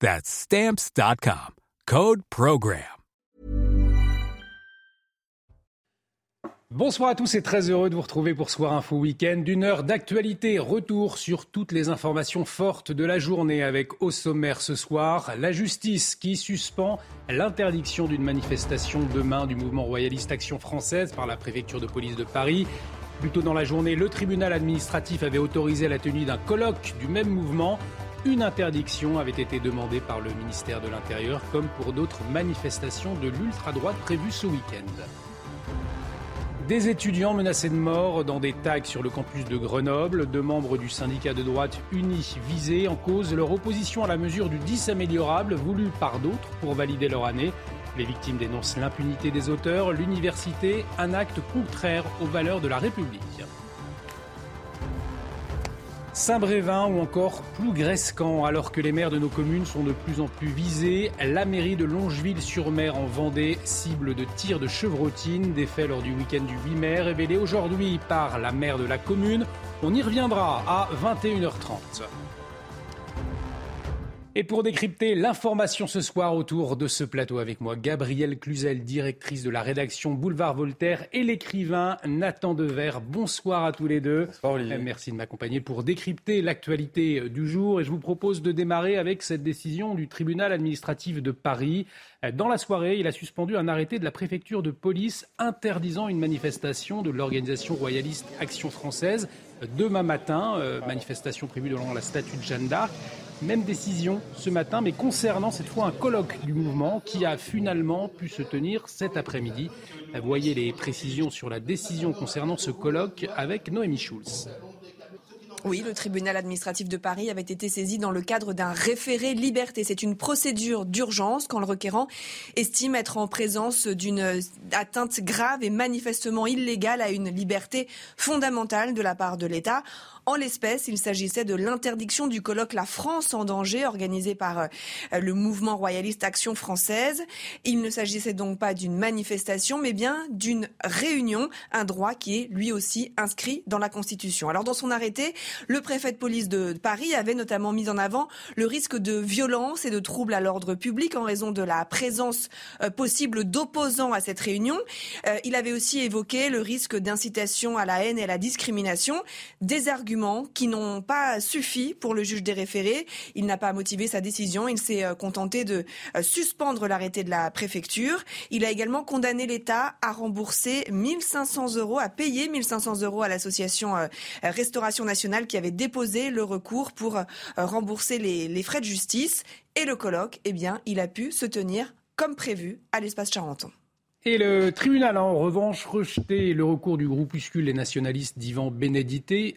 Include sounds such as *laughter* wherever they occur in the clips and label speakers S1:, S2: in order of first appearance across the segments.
S1: That's stamps.com. Code Program.
S2: Bonsoir à tous et très heureux de vous retrouver pour Soir Info Week-end. D'une heure d'actualité, retour sur toutes les informations fortes de la journée avec au sommaire ce soir la justice qui suspend l'interdiction d'une manifestation demain du mouvement royaliste Action Française par la préfecture de police de Paris. Plus tôt dans la journée, le tribunal administratif avait autorisé la tenue d'un colloque du même mouvement. Une interdiction avait été demandée par le ministère de l'Intérieur, comme pour d'autres manifestations de l'ultra-droite prévues ce week-end. Des étudiants menacés de mort dans des tags sur le campus de Grenoble, deux membres du syndicat de droite unis visés en cause leur opposition à la mesure du 10 améliorable voulue par d'autres pour valider leur année. Les victimes dénoncent l'impunité des auteurs, l'université, un acte contraire aux valeurs de la République. Saint-Brévin ou encore Plougrescan, alors que les maires de nos communes sont de plus en plus visés, la mairie de Longeville-sur-Mer en Vendée cible de tirs de chevrotine, des faits lors du week-end du 8 mai, révélés aujourd'hui par la maire de la commune. On y reviendra à 21h30. Et pour décrypter l'information ce soir autour de ce plateau avec moi, Gabrielle Cluzel, directrice de la rédaction Boulevard Voltaire, et l'écrivain Nathan Dever. Bonsoir à tous les deux.
S3: Olivier.
S2: Merci de m'accompagner pour décrypter l'actualité du jour. Et je vous propose de démarrer avec cette décision du tribunal administratif de Paris. Dans la soirée, il a suspendu un arrêté de la préfecture de police interdisant une manifestation de l'organisation royaliste Action française demain matin, euh, manifestation prévue devant la statue de Jeanne d'Arc. Même décision ce matin, mais concernant cette fois un colloque du mouvement qui a finalement pu se tenir cet après-midi. Voyez les précisions sur la décision concernant ce colloque avec Noémie Schulz.
S4: Oui, le tribunal administratif de Paris avait été saisi dans le cadre d'un référé liberté. C'est une procédure d'urgence quand le requérant estime être en présence d'une atteinte grave et manifestement illégale à une liberté fondamentale de la part de l'État. En l'espèce, il s'agissait de l'interdiction du colloque La France en danger organisé par euh, le mouvement royaliste Action française. Il ne s'agissait donc pas d'une manifestation, mais bien d'une réunion, un droit qui est lui aussi inscrit dans la Constitution. Alors dans son arrêté, le préfet de police de Paris avait notamment mis en avant le risque de violence et de troubles à l'ordre public en raison de la présence euh, possible d'opposants à cette réunion. Euh, il avait aussi évoqué le risque d'incitation à la haine et à la discrimination, des arguments qui n'ont pas suffi pour le juge des référés. Il n'a pas motivé sa décision. Il s'est euh, contenté de suspendre l'arrêté de la préfecture. Il a également condamné l'État à rembourser 1500 euros, à payer 1500 euros à l'association Restauration Nationale qui avait déposé le recours pour rembourser les, frais de justice. Et le colloque, eh bien, il a pu se tenir comme prévu à l'espace Charenton.
S2: Et le tribunal a en revanche rejeté le recours du groupuscule Les Nationalistes d'Ivan Benedetti,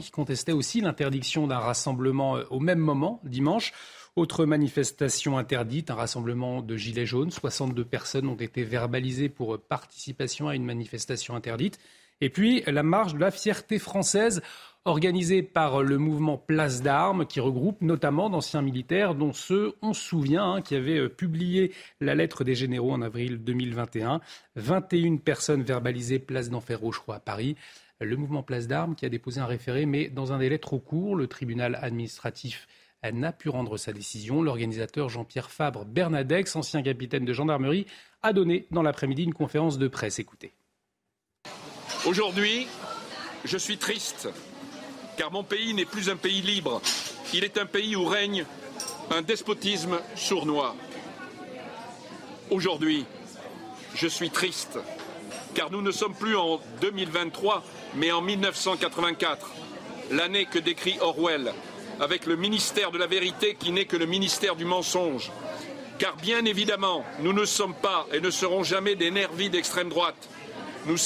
S2: qui contestait aussi l'interdiction d'un rassemblement euh, au même moment, dimanche. Autre manifestation interdite, un rassemblement de gilets jaunes. 62 personnes ont été verbalisées pour participation à une manifestation interdite. Et puis la marche de la fierté française organisé par le mouvement Place d'Armes, qui regroupe notamment d'anciens militaires, dont ceux, on se souvient, hein, qui avaient euh, publié la lettre des généraux en avril 2021. 21 personnes verbalisées place d'Enfer Rochereau à Paris. Le mouvement Place d'Armes qui a déposé un référé, mais dans un délai trop court, le tribunal administratif n'a pu rendre sa décision. L'organisateur Jean-Pierre Fabre Bernadex, ancien capitaine de gendarmerie, a donné dans l'après-midi une conférence de presse. Écoutez.
S5: Aujourd'hui, je suis triste car mon pays n'est plus un pays libre, il est un pays où règne un despotisme sournois. Aujourd'hui, je suis triste, car nous ne sommes plus en 2023, mais en 1984, l'année que décrit Orwell, avec le ministère de la vérité qui n'est que le ministère du mensonge. Car bien évidemment, nous ne sommes pas et ne serons jamais des nervis d'extrême droite. Nous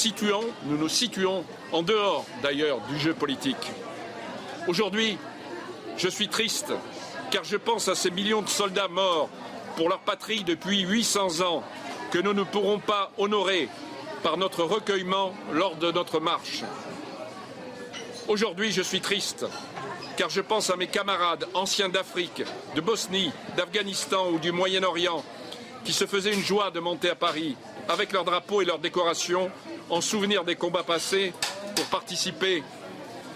S5: nous situons en dehors d'ailleurs du jeu politique. Aujourd'hui, je suis triste car je pense à ces millions de soldats morts pour leur patrie depuis 800 ans que nous ne pourrons pas honorer par notre recueillement lors de notre marche. Aujourd'hui, je suis triste car je pense à mes camarades anciens d'Afrique, de Bosnie, d'Afghanistan ou du Moyen-Orient qui se faisaient une joie de monter à Paris avec leurs drapeaux et leurs décorations en souvenir des combats passés pour participer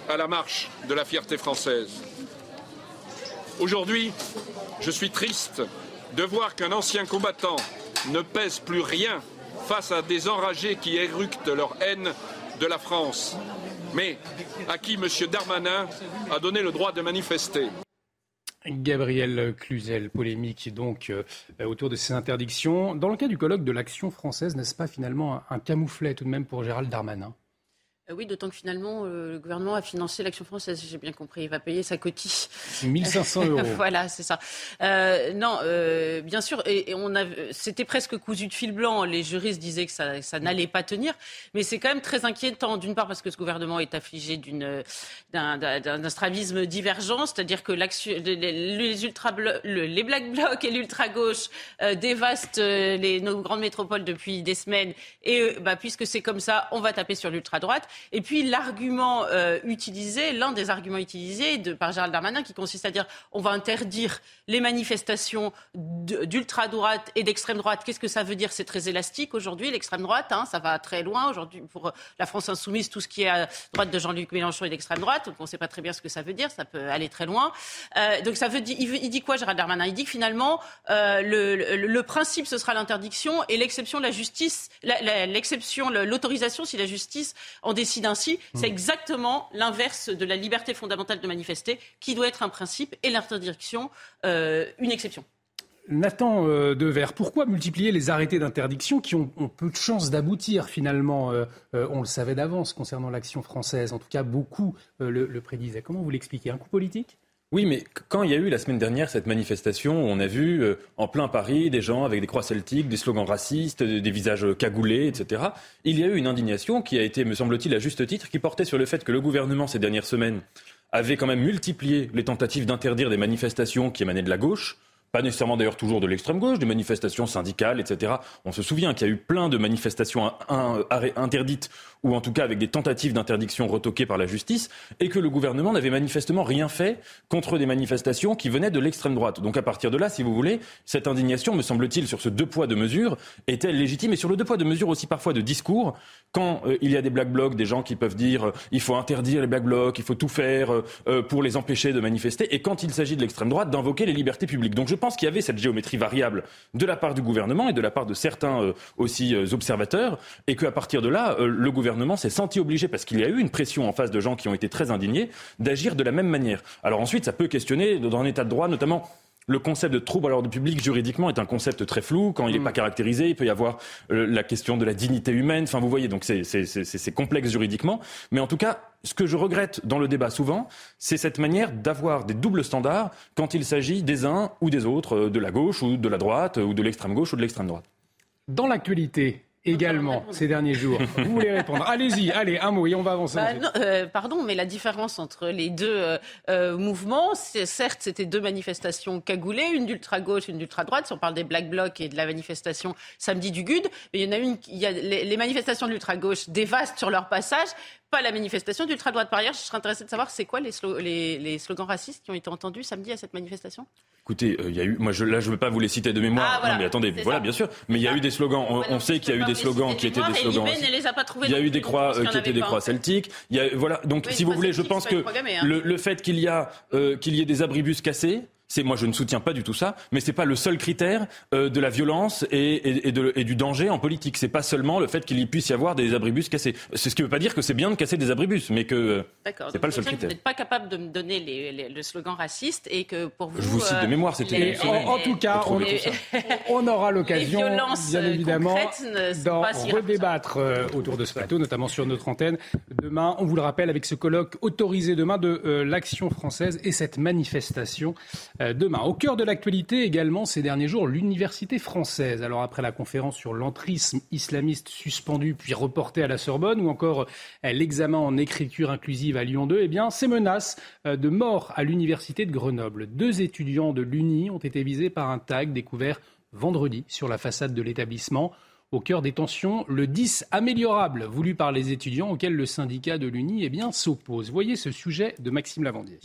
S5: à la marche de la fierté française. Aujourd'hui, je suis triste de voir qu'un ancien combattant ne pèse plus rien face à des enragés qui éructent leur haine de la France, mais à qui M. Darmanin a donné le droit de manifester.
S2: Gabriel Cluzel, polémique donc euh, autour de ces interdictions. Dans le cas du colloque de l'action française, n'est-ce pas finalement un camouflet tout de même pour Gérald Darmanin?
S3: Oui, d'autant que finalement, euh, le gouvernement a financé l'action française, j'ai bien compris. Il va payer sa cotille.
S2: 1500 *laughs* euros.
S3: voilà, c'est ça. Euh, non, euh, bien sûr, et, et on a, c'était presque cousu de fil blanc. Les juristes disaient que ça, ça n'allait pas tenir, mais c'est quand même très inquiétant. D'une part, parce que ce gouvernement est affligé d'une, d'un, d'un, strabisme divergent, c'est-à-dire que l'action, les, ultra les black blocs et l'ultra gauche euh, dévastent les, nos grandes métropoles depuis des semaines. Et bah, puisque c'est comme ça, on va taper sur l'ultra droite. Et puis l'argument euh, utilisé, l'un des arguments utilisés de, par Gérald Darmanin, qui consiste à dire on va interdire les manifestations d'ultra-droite et d'extrême droite. Qu'est-ce que ça veut dire? C'est très élastique aujourd'hui, l'extrême droite, hein, ça va très loin aujourd'hui pour la France insoumise, tout ce qui est à droite de Jean-Luc Mélenchon et d'extrême droite. Donc on ne sait pas très bien ce que ça veut dire, ça peut aller très loin. Euh, donc ça veut dire, il, dit quoi Gérald Darmanin? Il dit que finalement euh, le, le, le, principe ce sera l'interdiction et l'exception la justice, l'exception l'autorisation si la justice en décide ainsi, c'est hmm. exactement l'inverse de la liberté fondamentale de manifester, qui doit être un principe, et l'interdiction euh, une exception.
S2: Nathan euh, Dever, pourquoi multiplier les arrêtés d'interdiction qui ont, peu de chances d'aboutir finalement euh, euh, On le savait d'avance concernant l'action française, en tout cas beaucoup le, le prédisaient. Comment vous l'expliquez? Un coup politique?
S6: Oui, mais quand il y a eu la semaine dernière cette manifestation, on a vu euh, en plein Paris des gens avec des croix celtiques, des slogans racistes, des visages cagoulés, etc. Il y a eu une indignation qui a été, me semble-t-il, à juste titre, qui portait sur le fait que le gouvernement, ces dernières semaines, avait quand même multiplié les tentatives d'interdire des manifestations qui émanaient de la gauche pas nécessairement d'ailleurs toujours de l'extrême gauche, des manifestations syndicales, etc. On se souvient qu'il y a eu plein de manifestations interdites ou en tout cas avec des tentatives d'interdiction retoquées par la justice, et que le gouvernement n'avait manifestement rien fait contre des manifestations qui venaient de l'extrême droite. Donc à partir de là, si vous voulez, cette indignation, me semble-t-il, sur ce deux poids deux mesures, est-elle légitime, et sur le deux poids deux mesures aussi parfois de discours, quand euh, il y a des black blocs, des gens qui peuvent dire euh, il faut interdire les black blocs, il faut tout faire euh, pour les empêcher de manifester, et quand il s'agit de l'extrême droite, d'invoquer les libertés publiques. Donc je pense qu'il y avait cette géométrie variable de la part du gouvernement et de la part de certains euh, aussi euh, observateurs, et qu'à partir de là, euh, le gouvernement s'est senti obligé, parce qu'il y a eu une pression en face de gens qui ont été très indignés, d'agir de la même manière. Alors ensuite, ça peut questionner dans un état de droit, notamment le concept de trouble à l'ordre public juridiquement est un concept très flou. Quand il n'est mm. pas caractérisé, il peut y avoir la question de la dignité humaine. Enfin, vous voyez, donc c'est complexe juridiquement. Mais en tout cas, ce que je regrette dans le débat souvent, c'est cette manière d'avoir des doubles standards quand il s'agit des uns ou des autres, euh, de la gauche ou de la droite, ou de l'extrême gauche ou de l'extrême droite.
S2: Dans l'actualité, également ces derniers jours. Vous voulez répondre Allez-y, allez, un mot et on va avancer.
S3: Bah, non, euh, pardon, mais la différence entre les deux euh, euh mouvements, certes, c'était deux manifestations cagoulées, une d'ultra-gauche, une d'ultra-droite. Si on parle des Black Blocs et de la manifestation samedi du GUD, mais il y en a une, il y a les, les manifestations de l'ultra-gauche dévastent sur leur passage, pas la manifestation d'ultra-droite. Par ailleurs, je serais intéressé de savoir c'est quoi les, les, les, slogans racistes qui ont été entendus samedi à cette manifestation?
S6: Écoutez, il euh, y a eu, moi je, là je ne veux pas vous les citer de mémoire. Ah, voilà. Non mais attendez, voilà bien sûr. Mais il y a eu des slogans. On, sait qu'il y a eu des slogans qui étaient des slogans. Il y a eu des croix euh, qui étaient des croix celtiques. Il y a, voilà. Donc si vous voulez, je pense que hein. le, fait qu'il y a euh, qu'il y ait des abribus cassés C'est moi, je ne soutiens pas du tout ça, mais c'est pas le seul critère euh, de la violence et, et, de, et, du danger en politique. C'est pas seulement le fait qu'il y puisse y avoir des abribus cassés. C'est ce qui ne veut pas dire que c'est bien de casser des abribus, mais que c'est pas le seul critère.
S3: Vous n'êtes pas capable de me donner les, le slogan raciste et que pour vous.
S6: Je vous cite de mémoire, c'était.
S2: En, en, tout cas, on, *laughs* on, aura l'occasion, bien évidemment, d'en redébattre euh, autour de ce plateau, notamment sur notre antenne. Demain, on vous le rappelle, avec ce colloque autorisé demain de euh, l'action française et cette manifestation euh, demain. Au cœur de l'actualité également ces derniers jours, l'université française. Alors après la conférence sur l'entrisme islamiste suspendu puis reporté à la Sorbonne ou encore euh, l'examen en écriture inclusive à Lyon 2, eh bien ces menaces de mort à l'université de Grenoble. Deux étudiants de l'Uni ont été visés par un tag découvert vendredi sur la façade de l'établissement. Au cœur des tensions, le 10 améliorable voulu par les étudiants auquel le syndicat de l'Uni eh s'oppose. Voyez ce sujet de Maxime Lavandier.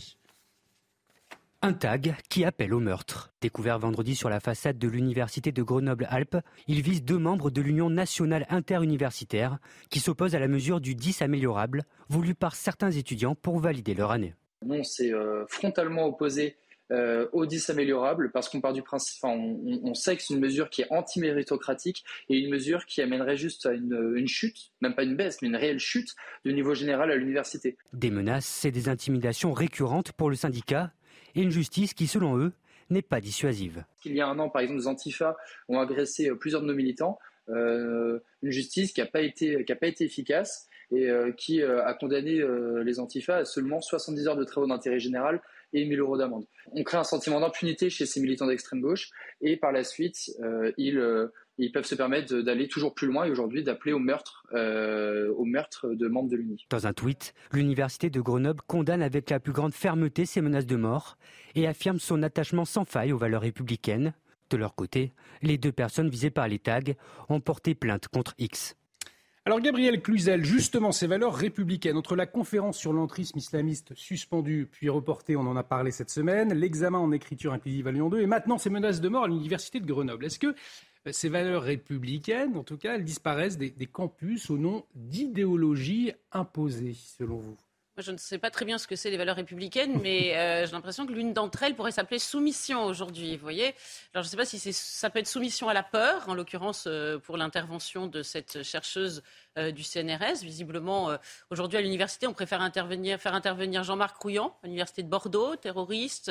S7: Un tag qui appelle au meurtre. Découvert vendredi sur la façade de l'université de Grenoble-Alpes, il vise deux membres de l'Union nationale interuniversitaire qui s'opposent à la mesure du 10 améliorable voulu par certains étudiants pour valider leur année.
S8: Non, c'est euh, frontalement opposé euh, au 10 améliorable parce qu'on part du principe, on, sait que c'est une mesure qui est anti-méritocratique et une mesure qui amènerait juste à une, une, chute, même pas une baisse, mais une réelle chute du niveau général à l'université.
S7: Des menaces et des intimidations récurrentes pour le syndicat et une justice qui, selon eux, n'est pas dissuasive.
S8: Il y a un an, par exemple, les Antifa ont agressé euh, plusieurs de nos militants. Euh, une justice qui n'a pas, été, efficace et euh, qui a condamné les Antifa à seulement 70 heures de travaux d'intérêt général et 1000 euros d'amende. On crée un sentiment d'impunité chez ces militants d'extrême gauche et par la suite, ils ils peuvent se permettre d'aller toujours plus loin et aujourd'hui d'appeler au meurtre, euh, au meurtre de membres de l'UNI.
S7: Dans un tweet, l'université de Grenoble condamne avec la plus grande fermeté ces menaces de mort et affirme son attachement sans faille aux valeurs républicaines. De leur côté, les deux personnes visées par les tags ont porté plainte contre X.
S2: Alors Gabriel Cluzel, justement ces valeurs républicaines, entre la conférence sur l'entrisme islamiste suspendue puis reportée, on en a parlé cette semaine, l'examen en écriture inclusive à Lyon 2 et maintenant ces menaces de mort à l'université de Grenoble. Est-ce que ces valeurs républicaines, en tout cas, elles disparaissent des, campus au nom d'idéologies imposées, selon vous?
S3: Je ne sais pas très bien ce que c'est les valeurs républicaines, *laughs* mais euh, j'ai l'impression que l'une d'entre elles pourrait s'appeler soumission aujourd'hui. Vous voyez? Alors je ne sais pas si ça peut être soumission à la peur, en l'occurrence euh, pour l'intervention de cette chercheuse euh, du CNRS. Visiblement, euh, aujourd'hui à l'université, on préfère intervenir, faire intervenir Jean-Marc Rouillant, à l'université de Bordeaux, terroriste,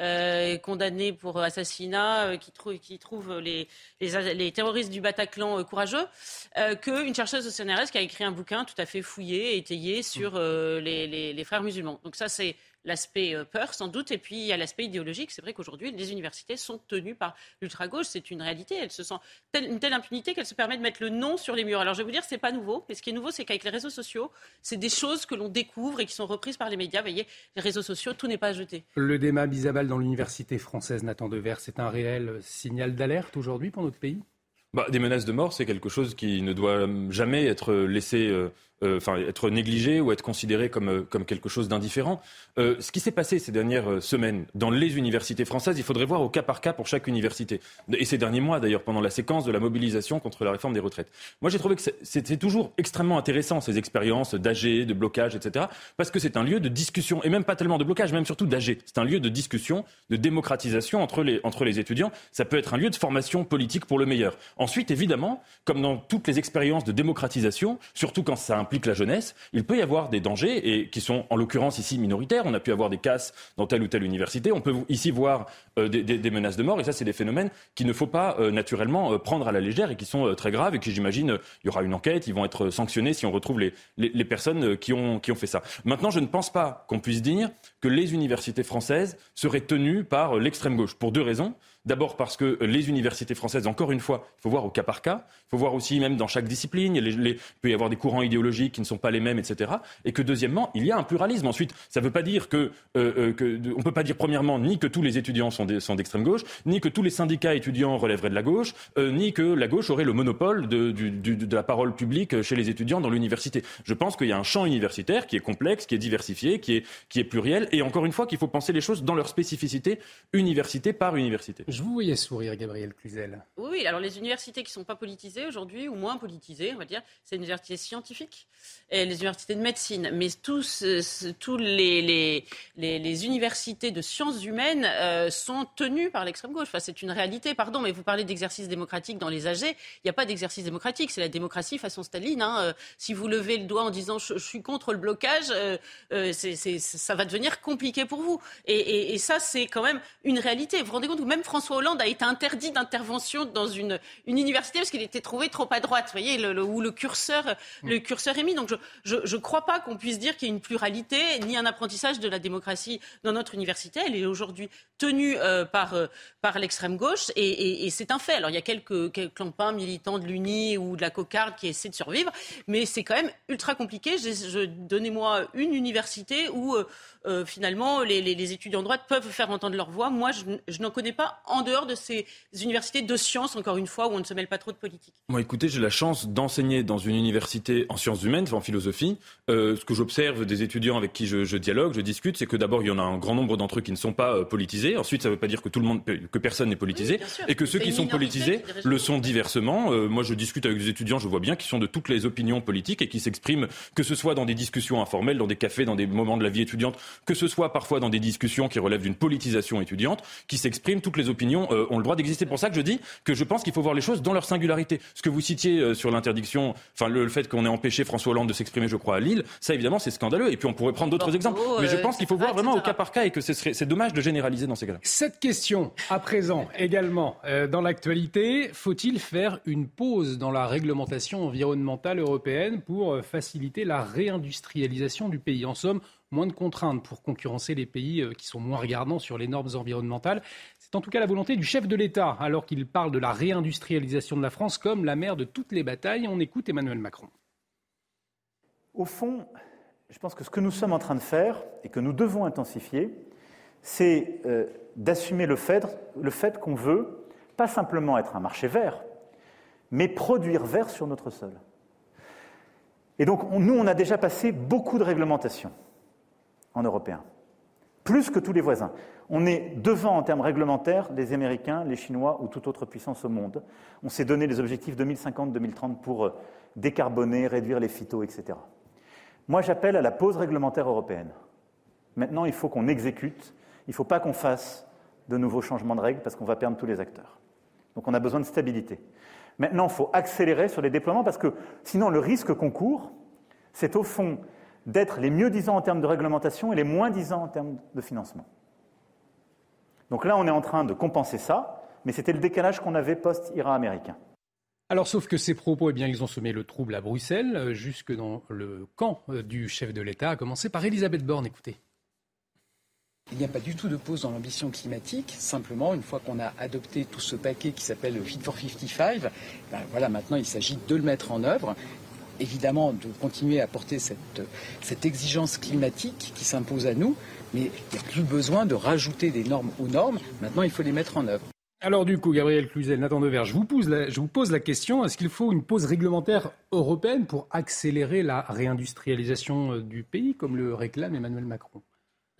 S3: euh, condamné pour assassinat, qui, qui, trouve les, les, terroristes du Bataclan courageux, qu'une chercheuse au CNRS qui a écrit un bouquin tout à fait fouillé, étayé sur les, les frères musulmans. Donc ça, c'est l'aspect euh, peur, sans doute, et puis il y a l'aspect idéologique. C'est vrai qu'aujourd'hui, les universités sont tenues par l'ultra-gauche. C'est une réalité. Elles se sentent une telle impunité qu'elles se permettent de mettre le nom sur les murs. Alors, je vais vous dire, c'est pas nouveau. Mais ce qui est nouveau, c'est qu'avec les réseaux sociaux, c'est des choses que l'on découvre et qui sont reprises par les médias. Vous voyez, les réseaux sociaux, tout n'est pas jeté.
S2: Le débat Bisabal dans l'université française, Nathan Devers, c'est un réel signal d'alerte aujourd'hui pour notre pays?
S6: Bah, des menaces de mort, c'est quelque chose qui ne doit jamais être laissé euh, enfin, être négligé ou être considéré comme, euh, comme quelque chose d'indifférent. Euh, ce qui s'est passé ces dernières semaines dans les universités françaises, il faudrait voir au cas par cas pour chaque université. Et ces derniers mois, d'ailleurs, pendant la séquence de la mobilisation contre la réforme des retraites. Moi, j'ai trouvé que c'était toujours extrêmement intéressant, ces expériences d'AG, de blocage, etc. Parce que c'est un lieu de discussion, et même pas tellement de blocage, même surtout d'AG. C'est un lieu de discussion, de démocratisation entre les, entre les étudiants. Ça peut être un lieu de formation politique pour le meilleur. Ensuite, évidemment, comme dans toutes les expériences de démocratisation, surtout quand ça implique la jeunesse, il peut y avoir des dangers et qui sont en l'occurrence ici minoritaires. On a pu avoir des casses dans telle ou telle université. On peut ici voir euh, des, menaces de mort et ça, c'est des phénomènes qu'il ne faut pas euh, naturellement euh, prendre à la légère et qui sont très graves et qui, j'imagine, il y aura une enquête, ils vont être sanctionnés si on retrouve les, les, personnes qui ont, qui ont fait ça. Maintenant, je ne pense pas qu'on puisse dire que les universités françaises seraient tenues par l'extrême gauche pour deux raisons. D'abord parce que les universités françaises, encore une fois, il faut voir au cas par cas. Il faut voir aussi même dans chaque discipline. Il, peut y avoir des courants idéologiques qui ne sont pas les mêmes, etc. Et que deuxièmement, il y a un pluralisme. Ensuite, ça ne veut pas dire que, euh, euh on peut pas dire premièrement ni que tous les étudiants sont d'extrême gauche, ni que tous les syndicats étudiants relèveraient de la gauche, euh, ni que la gauche aurait le monopole de, de, la parole publique chez les étudiants dans l'université. Je pense qu'il y a un champ universitaire qui est complexe, qui est diversifié, qui est, qui est pluriel, et encore une fois qu'il faut penser les choses dans leur spécificité, université par université.
S2: Je vous voyais sourire, Gabriel Cluzel.
S3: Oui, alors les universités qui ne sont pas politisées aujourd'hui, ou moins politisées, on va dire, c'est les universités scientifiques et les universités de médecine. Mais tous, tous les, les, les, universités de sciences humaines euh, sont tenues par l'extrême gauche. Enfin, c'est une réalité, pardon, mais vous parlez d'exercice démocratique dans les AG. Il n'y a pas d'exercice démocratique, c'est la démocratie façon Staline. Hein. Euh, si vous levez le doigt en disant je, suis contre le blocage, euh, ça va devenir compliqué pour vous. Et, et, ça, c'est quand même une réalité. Vous vous rendez compte que même François Hollande a été interdit d'intervention dans une, une université parce qu'il était trouvé trop à droite, vous voyez, le, où le curseur, mm. le curseur est mis. Donc je ne crois pas qu'on puisse dire qu'il y a une pluralité ni un apprentissage de la démocratie dans notre université. Elle est aujourd'hui tenue euh, par, euh, par l'extrême gauche et, et, c'est un fait. Alors il y a quelques, quelques clampins militants de l'Uni ou de la cocarde qui essaient de survivre, mais c'est quand même ultra compliqué. Donnez-moi une université où euh, finalement les, les, les, étudiants de droite peuvent faire entendre leur voix. Moi, je, je n'en connais pas en dehors de ces universités de sciences, encore une fois, où on ne se mêle pas trop de politique.
S6: Moi, écoutez, j'ai la chance d'enseigner dans une université en sciences humaines, en philosophie. Euh, ce que j'observe des étudiants avec qui je, je dialogue, je discute, c'est que d'abord, il y en a un grand nombre d'entre eux qui ne sont pas euh, politisés. Ensuite, ça ne veut pas dire que tout le monde, que personne n'est politisé, et que ceux qui sont politisés le sont diversement. Euh, moi, je discute avec des étudiants, je vois bien, qui sont de toutes les opinions politiques et qui s'expriment, que ce soit dans des discussions informelles, dans des cafés, dans des moments de la vie étudiante, que ce soit parfois dans des discussions qui relèvent d'une politisation étudiante, qui s'expriment. Toutes les opinions euh, ont le droit d'exister. C'est pour ça que je dis que je pense qu'il faut voir les choses dans leur singularité. Ce que vous citiez euh, sur l'interdiction, enfin le, fait qu'on ait empêché François Hollande de s'exprimer, je crois, à Lille, ça évidemment c'est scandaleux. Et puis on pourrait prendre d'autres exemples. Mais je euh, pense qu'il faut voir vraiment au cas par cas et que c'est dommage de généraliser dans ces cas-là.
S2: Cette question, à présent, également dans l'actualité, faut-il faire une pause dans la réglementation environnementale européenne pour faciliter la réindustrialisation du pays? En somme, moins de contraintes pour concurrencer les pays qui sont moins regardants sur les normes environnementales. C'est en tout cas la volonté du chef de l'État, alors qu'il parle de la réindustrialisation de la France comme la mère de toutes les batailles. On écoute Emmanuel Macron.
S9: Au fond, je pense que ce que nous sommes en train de faire et que nous devons intensifier, c'est euh, d'assumer le fait, qu'on veut pas simplement être un marché vert, mais produire vert sur notre sol. Et donc, nous, on a déjà passé beaucoup de réglementations en européen, plus que tous les voisins. On est devant en termes réglementaires les Américains, les Chinois ou toute autre puissance au monde. On s'est donné les objectifs 2050-2030 pour euh, décarboner, réduire les phytos, etc. Moi, j'appelle à la pause réglementaire européenne. Maintenant, il faut qu'on exécute. Il ne faut pas qu'on fasse de nouveaux changements de règles parce qu'on va perdre tous les acteurs. Donc, on a besoin de stabilité. Maintenant, il faut accélérer sur les déploiements parce que sinon, le risque qu'on court, c'est au fond d'être les mieux disants en termes de réglementation et les moins disants en termes de financement. Donc là, on est en train de compenser ça, mais c'était le décalage qu'on avait post-IRA américain.
S2: Alors, sauf que ces propos, eh bien, ils ont semé le trouble à Bruxelles, euh, jusque dans le camp euh, du chef de l'État, à commencer par Elisabeth Borne. Écoutez.
S10: Il n'y a pas du tout de pause dans l'ambition climatique. Simplement, une fois qu'on a adopté tout ce paquet qui s'appelle Fit for 55, ben voilà, maintenant il s'agit de le mettre en œuvre évidemment de continuer à porter cette, exigence climatique qui s'impose à nous, mais il n'y a plus besoin de rajouter des normes aux normes. Maintenant, il faut les mettre en œuvre.
S2: Alors du coup, Gabriel Cluzel, Nathan Dever, je vous pose la, je vous pose la question, est-ce qu'il faut une pause réglementaire européenne pour accélérer la réindustrialisation euh, du pays, comme le réclame Emmanuel Macron?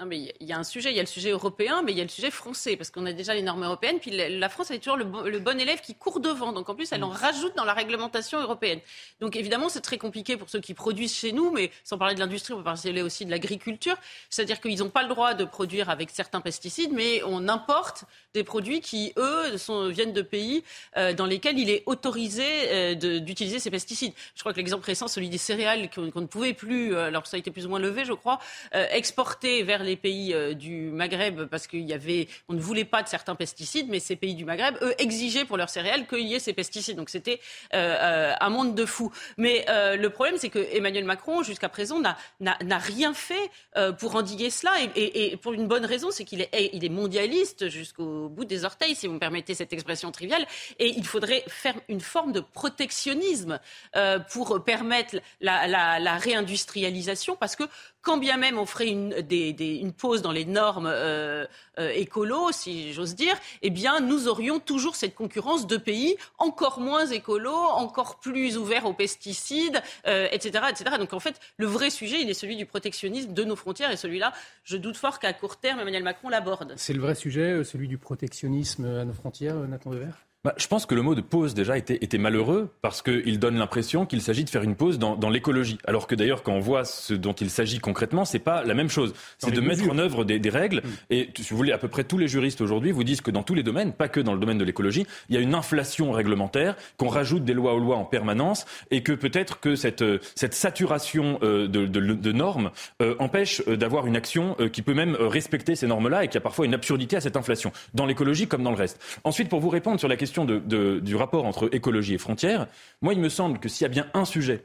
S3: Non, mais il y a un sujet, il y a le sujet européen, mais il y a le sujet français, parce qu'on a déjà les normes européennes, puis la France elle est toujours le, bon élève qui court devant, donc en plus elle en mm. rajoute dans la réglementation européenne. Donc évidemment c'est très compliqué pour ceux qui produisent chez nous, mais sans parler de l'industrie, on peut parler aussi de l'agriculture, c'est-à-dire qu'ils n'ont pas le droit de produire avec certains pesticides, mais on importe des produits qui, eux, sont, viennent de pays euh, dans lesquels il est autorisé euh, d'utiliser ces pesticides. Je crois que l'exemple récent, celui des céréales qu'on ne pouvait plus, euh, alors ça a été plus ou moins levé, je crois, exporter vers les pays euh, du Maghreb parce qu'il y avait, on ne voulait pas de certains pesticides, mais ces pays du Maghreb, eux, exigeaient pour leurs céréales qu'il y ait ces pesticides. Donc c'était euh, euh, un monde de fous. Mais le problème, c'est que Emmanuel Macron, jusqu'à présent, n'a rien fait pour endiguer cela, et, pour une bonne raison, c'est qu'il est, il est mondialiste jusqu'au bout des orteils, si vous me permettez cette expression triviale, et il faudrait faire une forme de protectionnisme pour permettre la réindustrialisation, parce que quand bien même on ferait une, pause dans les normes euh, euh, écolo, si j'ose dire, eh bien, nous aurions toujours cette concurrence de pays encore moins écolos, encore plus ouverts aux pesticides, etc., etc. Donc, en fait, le vrai sujet, il est celui du protectionnisme de nos frontières, et celui-là, je doute fort qu'à court terme, Emmanuel Macron l'aborde.
S2: C'est le vrai sujet, celui du protectionnisme à nos frontières, Nathan Devers
S6: bah, je pense que le mot de pause déjà était, était malheureux parce qu'il donne l'impression qu'il s'agit de faire une pause dans, dans l'écologie. Alors que d'ailleurs, quand on voit ce dont il s'agit concrètement, c'est pas la même chose. C'est de mettre en œuvre des, des règles. Mm. Et si vous voulez, à peu près tous les juristes aujourd'hui vous disent que dans tous les domaines, pas que dans le domaine de l'écologie, il y a une inflation réglementaire, qu'on rajoute des lois aux lois en permanence et que peut-être que cette, cette saturation euh, de, de, de, normes euh, empêche euh, d'avoir une action qui peut même respecter ces normes-là et qu'il y a parfois une absurdité à cette inflation, dans l'écologie comme dans le reste. Ensuite, pour vous répondre sur la question du rapport entre écologie et frontières, moi, il me semble que s'il y a bien un sujet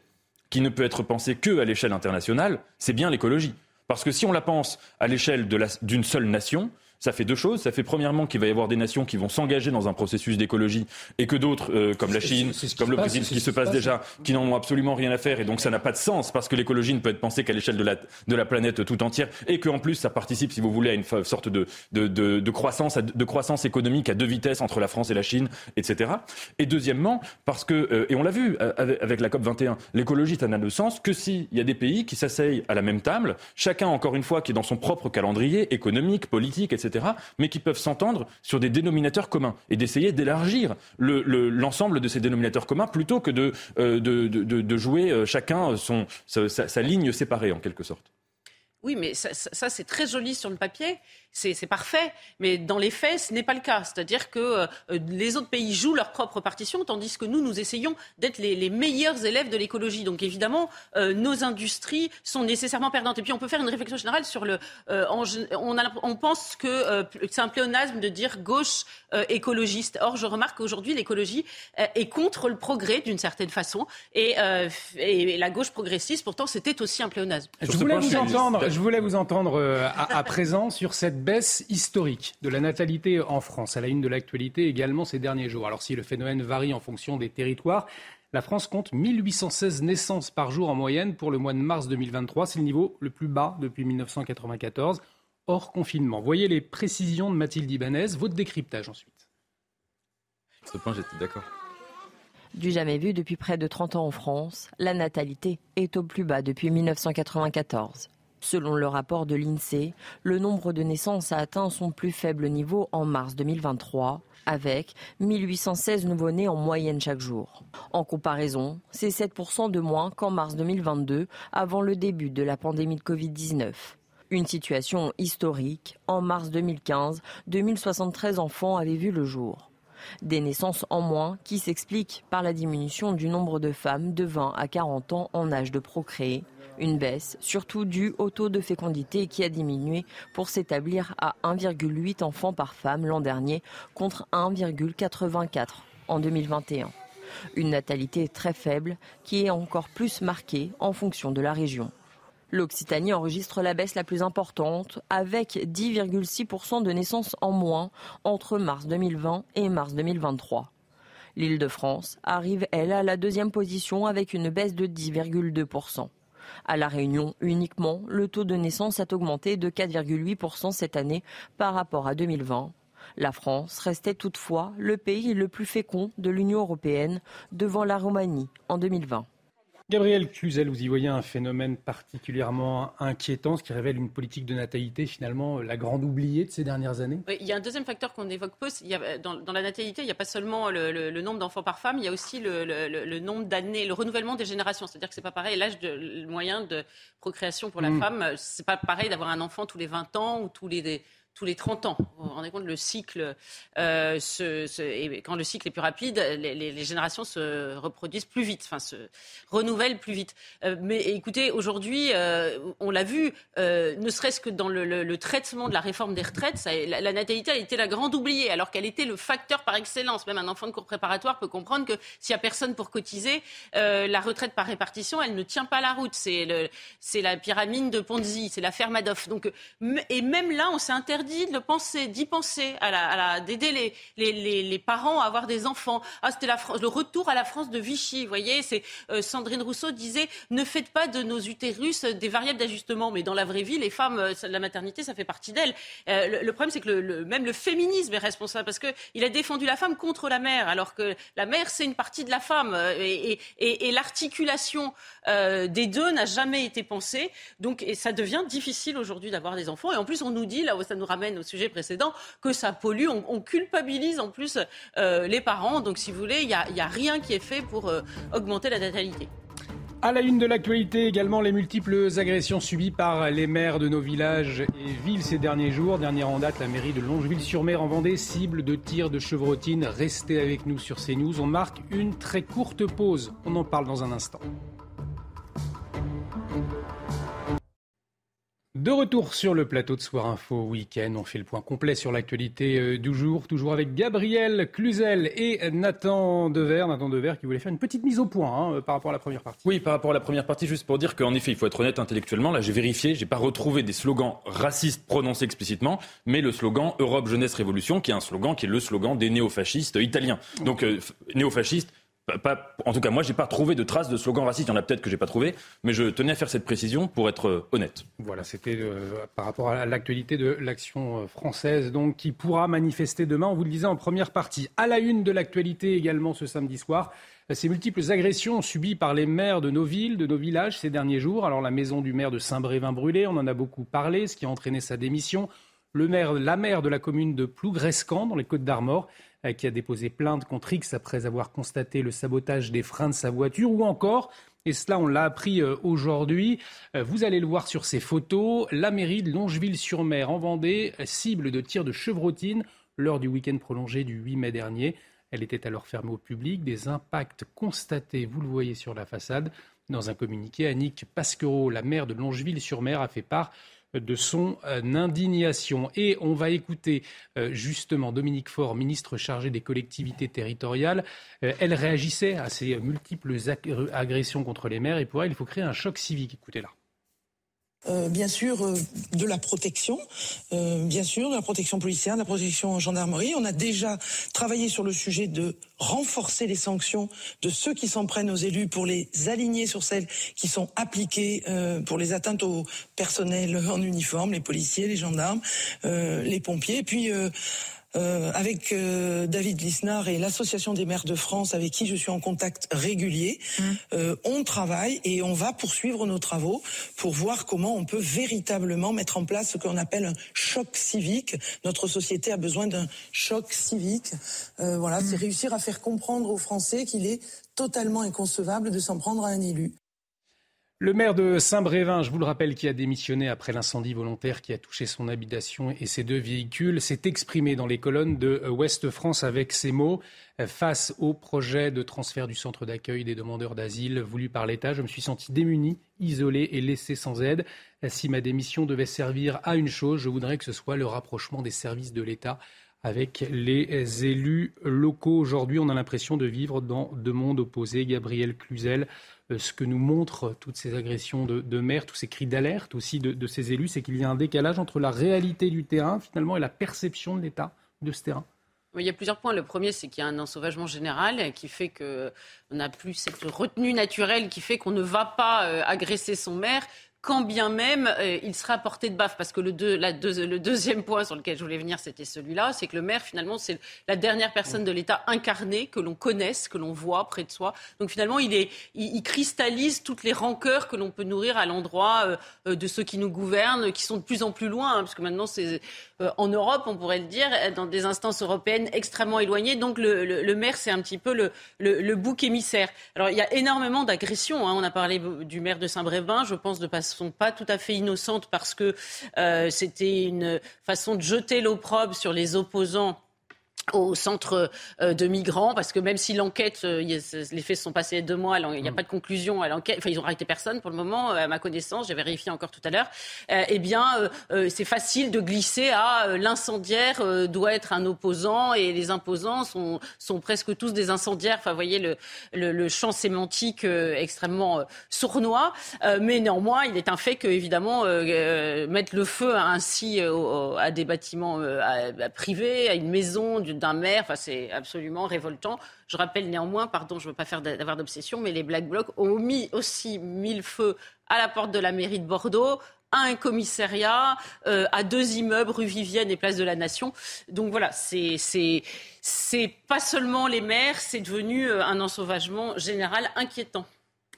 S6: qui ne peut être pensé que à l'échelle internationale, c'est bien l'écologie. Parce que si on la pense à l'échelle d'une seule nation, ça fait deux choses. Ça fait premièrement qu'il va y avoir des nations qui vont s'engager dans un processus d'écologie et que d'autres, euh, comme la Chine, comme le Brésil, ce qui se passe déjà, qui n'en ont absolument rien à faire. Et donc ça n'a pas de sens parce que l'écologie ne peut être pensée qu'à l'échelle de la, de la planète tout entière et qu'en plus ça participe, si vous voulez, à une sorte de, de, de, de, croissance, de croissance économique à deux vitesses entre la France et la Chine, etc. Et deuxièmement, parce que, euh, et on l'a vu euh, avec, la COP 21, l'écologie, ça n'a de sens que s'il y a des pays qui s'asseyent à la même table, chacun encore une fois qui est dans son propre calendrier économique, politique, etc mais qui peuvent s'entendre sur des dénominateurs communs et d'essayer d'élargir l'ensemble de ces dénominateurs communs plutôt que de, euh, jouer euh, chacun sa ligne séparée en quelque sorte.
S3: Oui, mais ça, c'est très joli sur le papier, c'est parfait, mais dans les faits, ce n'est pas le cas. C'est-à-dire que euh, les autres pays jouent leur propre partition, tandis que nous, nous essayons d'être les, meilleurs élèves de l'écologie. Donc évidemment, euh, nos industries sont nécessairement perdantes. Et puis on peut faire une réflexion générale sur le... Euh, on, pense que c'est un pléonasme de dire gauche écologiste. Or, je remarque qu'aujourd'hui, l'écologie est contre le progrès d'une certaine façon. Et, et, la gauche progressiste, pourtant, c'était aussi un pléonasme.
S2: Je voulais vous entendre je voulais vous entendre euh, à, présent sur cette baisse historique de la natalité en France, à la une de l'actualité également ces derniers jours. Alors si le phénomène varie en fonction des territoires, la France compte 1816 naissances par jour en moyenne pour le mois de mars 2023. C'est le niveau le plus bas depuis 1994, hors confinement. Voyez les précisions de Mathilde Ibanez, votre décryptage ensuite.
S6: ce point, j'étais d'accord.
S11: Du jamais vu depuis près de 30 ans en France, la natalité est au plus bas depuis 1994. Selon le rapport de l'INSEE, le nombre de naissances a atteint son plus faible niveau en mars 2023, avec 1816 nouveau-nés en moyenne chaque jour. En comparaison, c'est 7% de moins qu'en mars 2022, avant le début de la pandémie de Covid-19. Une situation historique. En mars 2015, 2073 enfants avaient vu le jour. Des naissances en moins qui s'expliquent par la diminution du nombre de femmes de 20 à 40 ans en âge de procréer une baisse, surtout due au taux de fécondité qui a diminué pour s'établir à 1,8 enfants par femme l'an dernier contre 1,84 en 2021. Une natalité très faible qui est encore plus marquée en fonction de la région. L'Occitanie enregistre la baisse la plus importante, avec 10,6% de naissances en moins entre mars 2020 et mars 2023. L'île de France arrive, elle, à la deuxième position avec une baisse de 10,2%. À La Réunion, uniquement, le taux de naissance a augmenté de 4,8% cette année par rapport à 2020. La France restait toutefois le pays le plus fécond de l'Union européenne devant la Roumanie en 2020.
S2: Gabriel Cluzel, vous y voyez un phénomène particulièrement inquiétant, ce qui révèle une politique de natalité finalement la grande oubliée de ces dernières années?
S3: il y a un deuxième facteur qu'on évoque peu. dans, la natalité, il n'y a pas seulement le, nombre d'enfants par femme, il y a aussi le, nombre d'années, le renouvellement des générations. C'est-à-dire que c'est pas pareil. L'âge moyen de procréation pour la mm. femme, c'est pas pareil d'avoir un enfant tous les 20 ans ou tous les tous les 30 ans. Vous vous rendez compte, le cycle, euh, quand le cycle est plus rapide, les, générations se reproduisent plus vite, enfin se renouvellent plus vite. Euh, mais écoutez, aujourd'hui, euh, on l'a vu, ne serait-ce que dans le, traitement de la réforme des retraites, la, natalité a été la grande oubliée, alors qu'elle était le facteur par excellence. Même un enfant de cours préparatoire peut comprendre que s'il n'y a personne pour cotiser, la retraite par répartition, elle ne tient pas la route. C'est la pyramide de Ponzi, c'est la ferme Madoff. Donc, et même là, on s'est intéressé interdit de penser, d'y penser, à la, d'aider les, les, les, parents à avoir des enfants. Ah, c'était le retour à la France de Vichy. Voyez, c'est euh, Sandrine Rousseau disait ne faites pas de nos utérus des variables d'ajustement. Mais dans la vraie vie, les femmes, euh, la maternité, ça fait partie d'elles. Euh, le, problème, c'est que le, même le féminisme est responsable parce qu'il a défendu la femme contre la mère, alors que la mère, c'est une partie de la femme. Et, et, l'articulation des deux n'a jamais été pensée. Donc, et ça devient difficile aujourd'hui d'avoir des enfants. Et en plus, on nous dit, là ça nous ramène au sujet précédent, que ça pollue. On, culpabilise en plus euh, les parents. Donc, si vous voulez, il n'y a, rien qui est fait pour euh, augmenter la natalité.
S2: À la une de l'actualité également, les multiples agressions subies par les maires de nos villages et villes ces derniers jours. Dernière en date, la mairie de Longeville-sur-Mer en Vendée, cible de tirs de chevrotine. Restez avec nous sur CNews. On marque une très courte pause. On en parle dans un instant. De retour sur le plateau de Soir Info Week-end, on fait le point complet sur l'actualité euh, du jour, toujours avec Gabriel Cluzel et Nathan Dever. Nathan Dever qui voulait faire une petite mise au point hein, euh, par rapport à la première partie.
S6: Oui, par rapport à la première partie, juste pour dire qu'en effet, il faut être honnête intellectuellement. Là, j'ai vérifié, j'ai pas retrouvé des slogans racistes prononcés explicitement, mais le slogan Europe Jeunesse Révolution, qui est un slogan qui est le slogan des néofascistes italiens. Donc, euh, néofascistes, en tout cas, moi, j'ai pas trouvé de traces de slogan raciste. Il y en a peut-être que j'ai pas trouvé, mais je tenais à faire cette précision pour être euh, honnête.
S2: Voilà, c'était euh, par rapport à l'actualité de l'action euh, française, qui pourra manifester demain. On vous le disait en première partie. À la une de l'actualité également ce samedi soir. Ces multiples agressions subies par les maires de nos villes, de nos villages ces derniers jours. Alors la maison du maire de Saint-Brévin brûlée, on en a beaucoup parlé, ce qui a entraîné sa démission. Le maire, la maire de la commune de Plougrescan, dans les Côtes d'Armor, qui a déposé plainte contre X après avoir constaté le sabotage des freins de sa voiture, ou encore, et cela on l'a appris euh, aujourd'hui, euh, vous allez le voir sur ces photos, la mairie de Longeville-sur-Mer en Vendée, cible de tir de chevrotine lors du week-end prolongé du 8 mai dernier. Elle était alors fermée au public. Des impacts constatés, vous le voyez sur la façade. Dans un communiqué, Annick Pasquereau, la maire de Longeville-sur-Mer, a fait part de son euh, indignation. Et on va écouter euh, justement Dominique Faure, ministre chargé des collectivités territoriales. Euh, elle réagissait à ces multiples agressions contre les maires et pour elle, il faut créer un choc civique. Écoutez-la.
S12: Euh, bien sûr euh, de la protection, euh, bien sûr de la protection policière, de la protection en gendarmerie. On a déjà travaillé sur le sujet de renforcer les sanctions de ceux qui s'en prennent aux élus pour les aligner sur celles qui sont appliquées pour les atteintes au personnel en uniforme, les policiers, les gendarmes, les pompiers. Puis euh, avec euh, David Lisnard et l'Association des maires de France, avec qui je suis en contact régulier, mmh. euh, on travaille et on va poursuivre nos travaux pour voir comment on peut véritablement mettre en place ce qu'on appelle un choc civique. Notre société a besoin d'un choc civique. voilà, c'est mmh. réussir à faire comprendre aux Français qu'il est totalement inconcevable de s'en prendre à un élu.
S2: Le maire de Saint-Brévin, je vous le rappelle, qui a démissionné après l'incendie volontaire qui a touché son habitation et ses deux véhicules, s'est exprimé dans les colonnes de Ouest France avec ces mots. Face au projet de transfert du centre d'accueil des demandeurs d'asile voulu par l'État, je me suis senti démuni, isolé et laissé sans aide. Si ma démission devait servir à une chose, je voudrais que ce soit le rapprochement des services de l'État avec les élus locaux. Aujourd'hui, on a l'impression de vivre dans deux mondes opposés. Gabriel Cluzel, euh, ce que nous montrent toutes ces agressions de, maires, tous ces cris d'alerte aussi de, ces élus, c'est qu'il y a un décalage entre la réalité du terrain finalement et la perception de l'État de ce terrain.
S3: Il y a plusieurs points. Le premier, c'est qu'il y a un ensauvagement général qui fait qu'on n'a plus cette retenue naturelle qui fait qu'on ne va pas euh, agresser son maire quand bien même euh, il sera porté de baffe. Parce que le, deuxième point sur lequel je voulais venir, c'était celui-là, c'est que le maire, finalement, c'est la dernière personne de l'État incarnée que l'on connaisse, que l'on voit près de soi. Donc finalement, il, cristallise toutes les rancœurs que l'on peut nourrir à l'endroit euh, euh, de ceux qui nous gouvernent, qui sont de plus en plus loin, hein, parce que maintenant, c'est en Europe, on pourrait le dire, dans des instances européennes extrêmement éloignées. Donc le, maire, c'est un petit peu le, le, bouc émissaire. Alors il y a énormément d'agressions. Hein. On a parlé du maire de Saint-Brévin, je pense de passer sont pas tout à fait innocentes parce que euh, c'était une façon de jeter l'opprobre sur les opposants au centre euh, de migrants, parce que même si l'enquête, euh, les faits se sont passés deux mois, il n'y a mm. pas de conclusion à l'enquête, enfin ils ont arrêté personne pour le moment, à ma connaissance, j'ai vérifié encore tout à l'heure, euh, eh bien c'est facile de glisser à l'incendiaire doit être un opposant et les imposants sont, sont presque tous des incendiaires. Enfin, vous voyez le, le, champ sémantique extrêmement sournois, mais néanmoins, il est un fait que évidemment mettre le feu ainsi à des bâtiments privés, à une maison, d'un maire. Enfin, c'est absolument révoltant. Je rappelle néanmoins, pardon, je ne veux pas faire d'avoir d'obsession, mais les Black Blocs ont mis aussi mis le feu à la porte de la mairie de Bordeaux, à un commissariat, euh, à deux immeubles, rue Vivienne et place de la Nation. Donc voilà, c'est c'est pas seulement les maires, c'est devenu euh, un ensauvagement général inquiétant.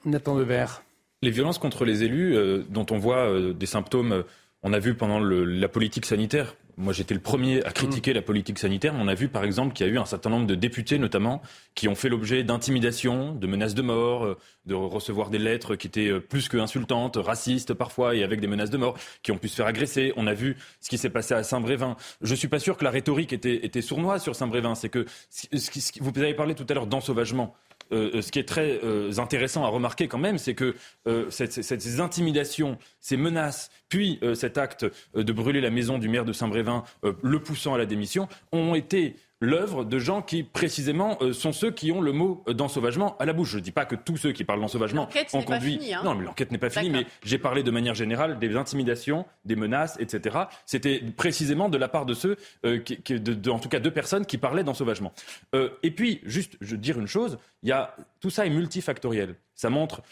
S2: Nathan Devers.
S6: Les violences contre les élus, euh, dont on voit des symptômes, on a vu pendant la politique sanitaire, moi, j'étais le premier à critiquer la politique sanitaire. On a vu, par exemple, qu'il y a eu un certain nombre de députés, notamment, qui ont fait l'objet d'intimidations, de menaces de mort, euh, de recevoir des lettres qui étaient euh, plus que insultantes, racistes parfois, et avec des menaces de mort, qui ont pu se faire agresser. On a vu ce qui s'est passé à Saint-Brévin. Je suis pas sûr que la rhétorique était, était sournoise sur Saint-Brévin. C'est que vous avez parlé tout à l'heure d'ensauvagement. Euh, ce qui est très euh, intéressant à remarquer quand même, c'est que euh, ces intimidations, ces menaces, puis cet acte de brûler la maison du maire de Saint-Brévin, le poussant à la démission, ont été l'œuvre de gens qui, précisément, euh, sont ceux qui ont le mot euh, d'ensauvagement à la bouche. Je ne dis pas que tous ceux qui parlent d'ensauvagement ont conduit. Pas
S3: hein.
S6: Non, mais l'enquête n'est pas finie. Mais j'ai parlé de manière générale des intimidations, des menaces, etc. C'était précisément de la part de ceux, euh, qui, de, en tout cas, deux personnes qui parlaient d'ensauvagement. et puis, juste, je veux dire une chose. Il y a, tout ça est multifactoriel. Ça montre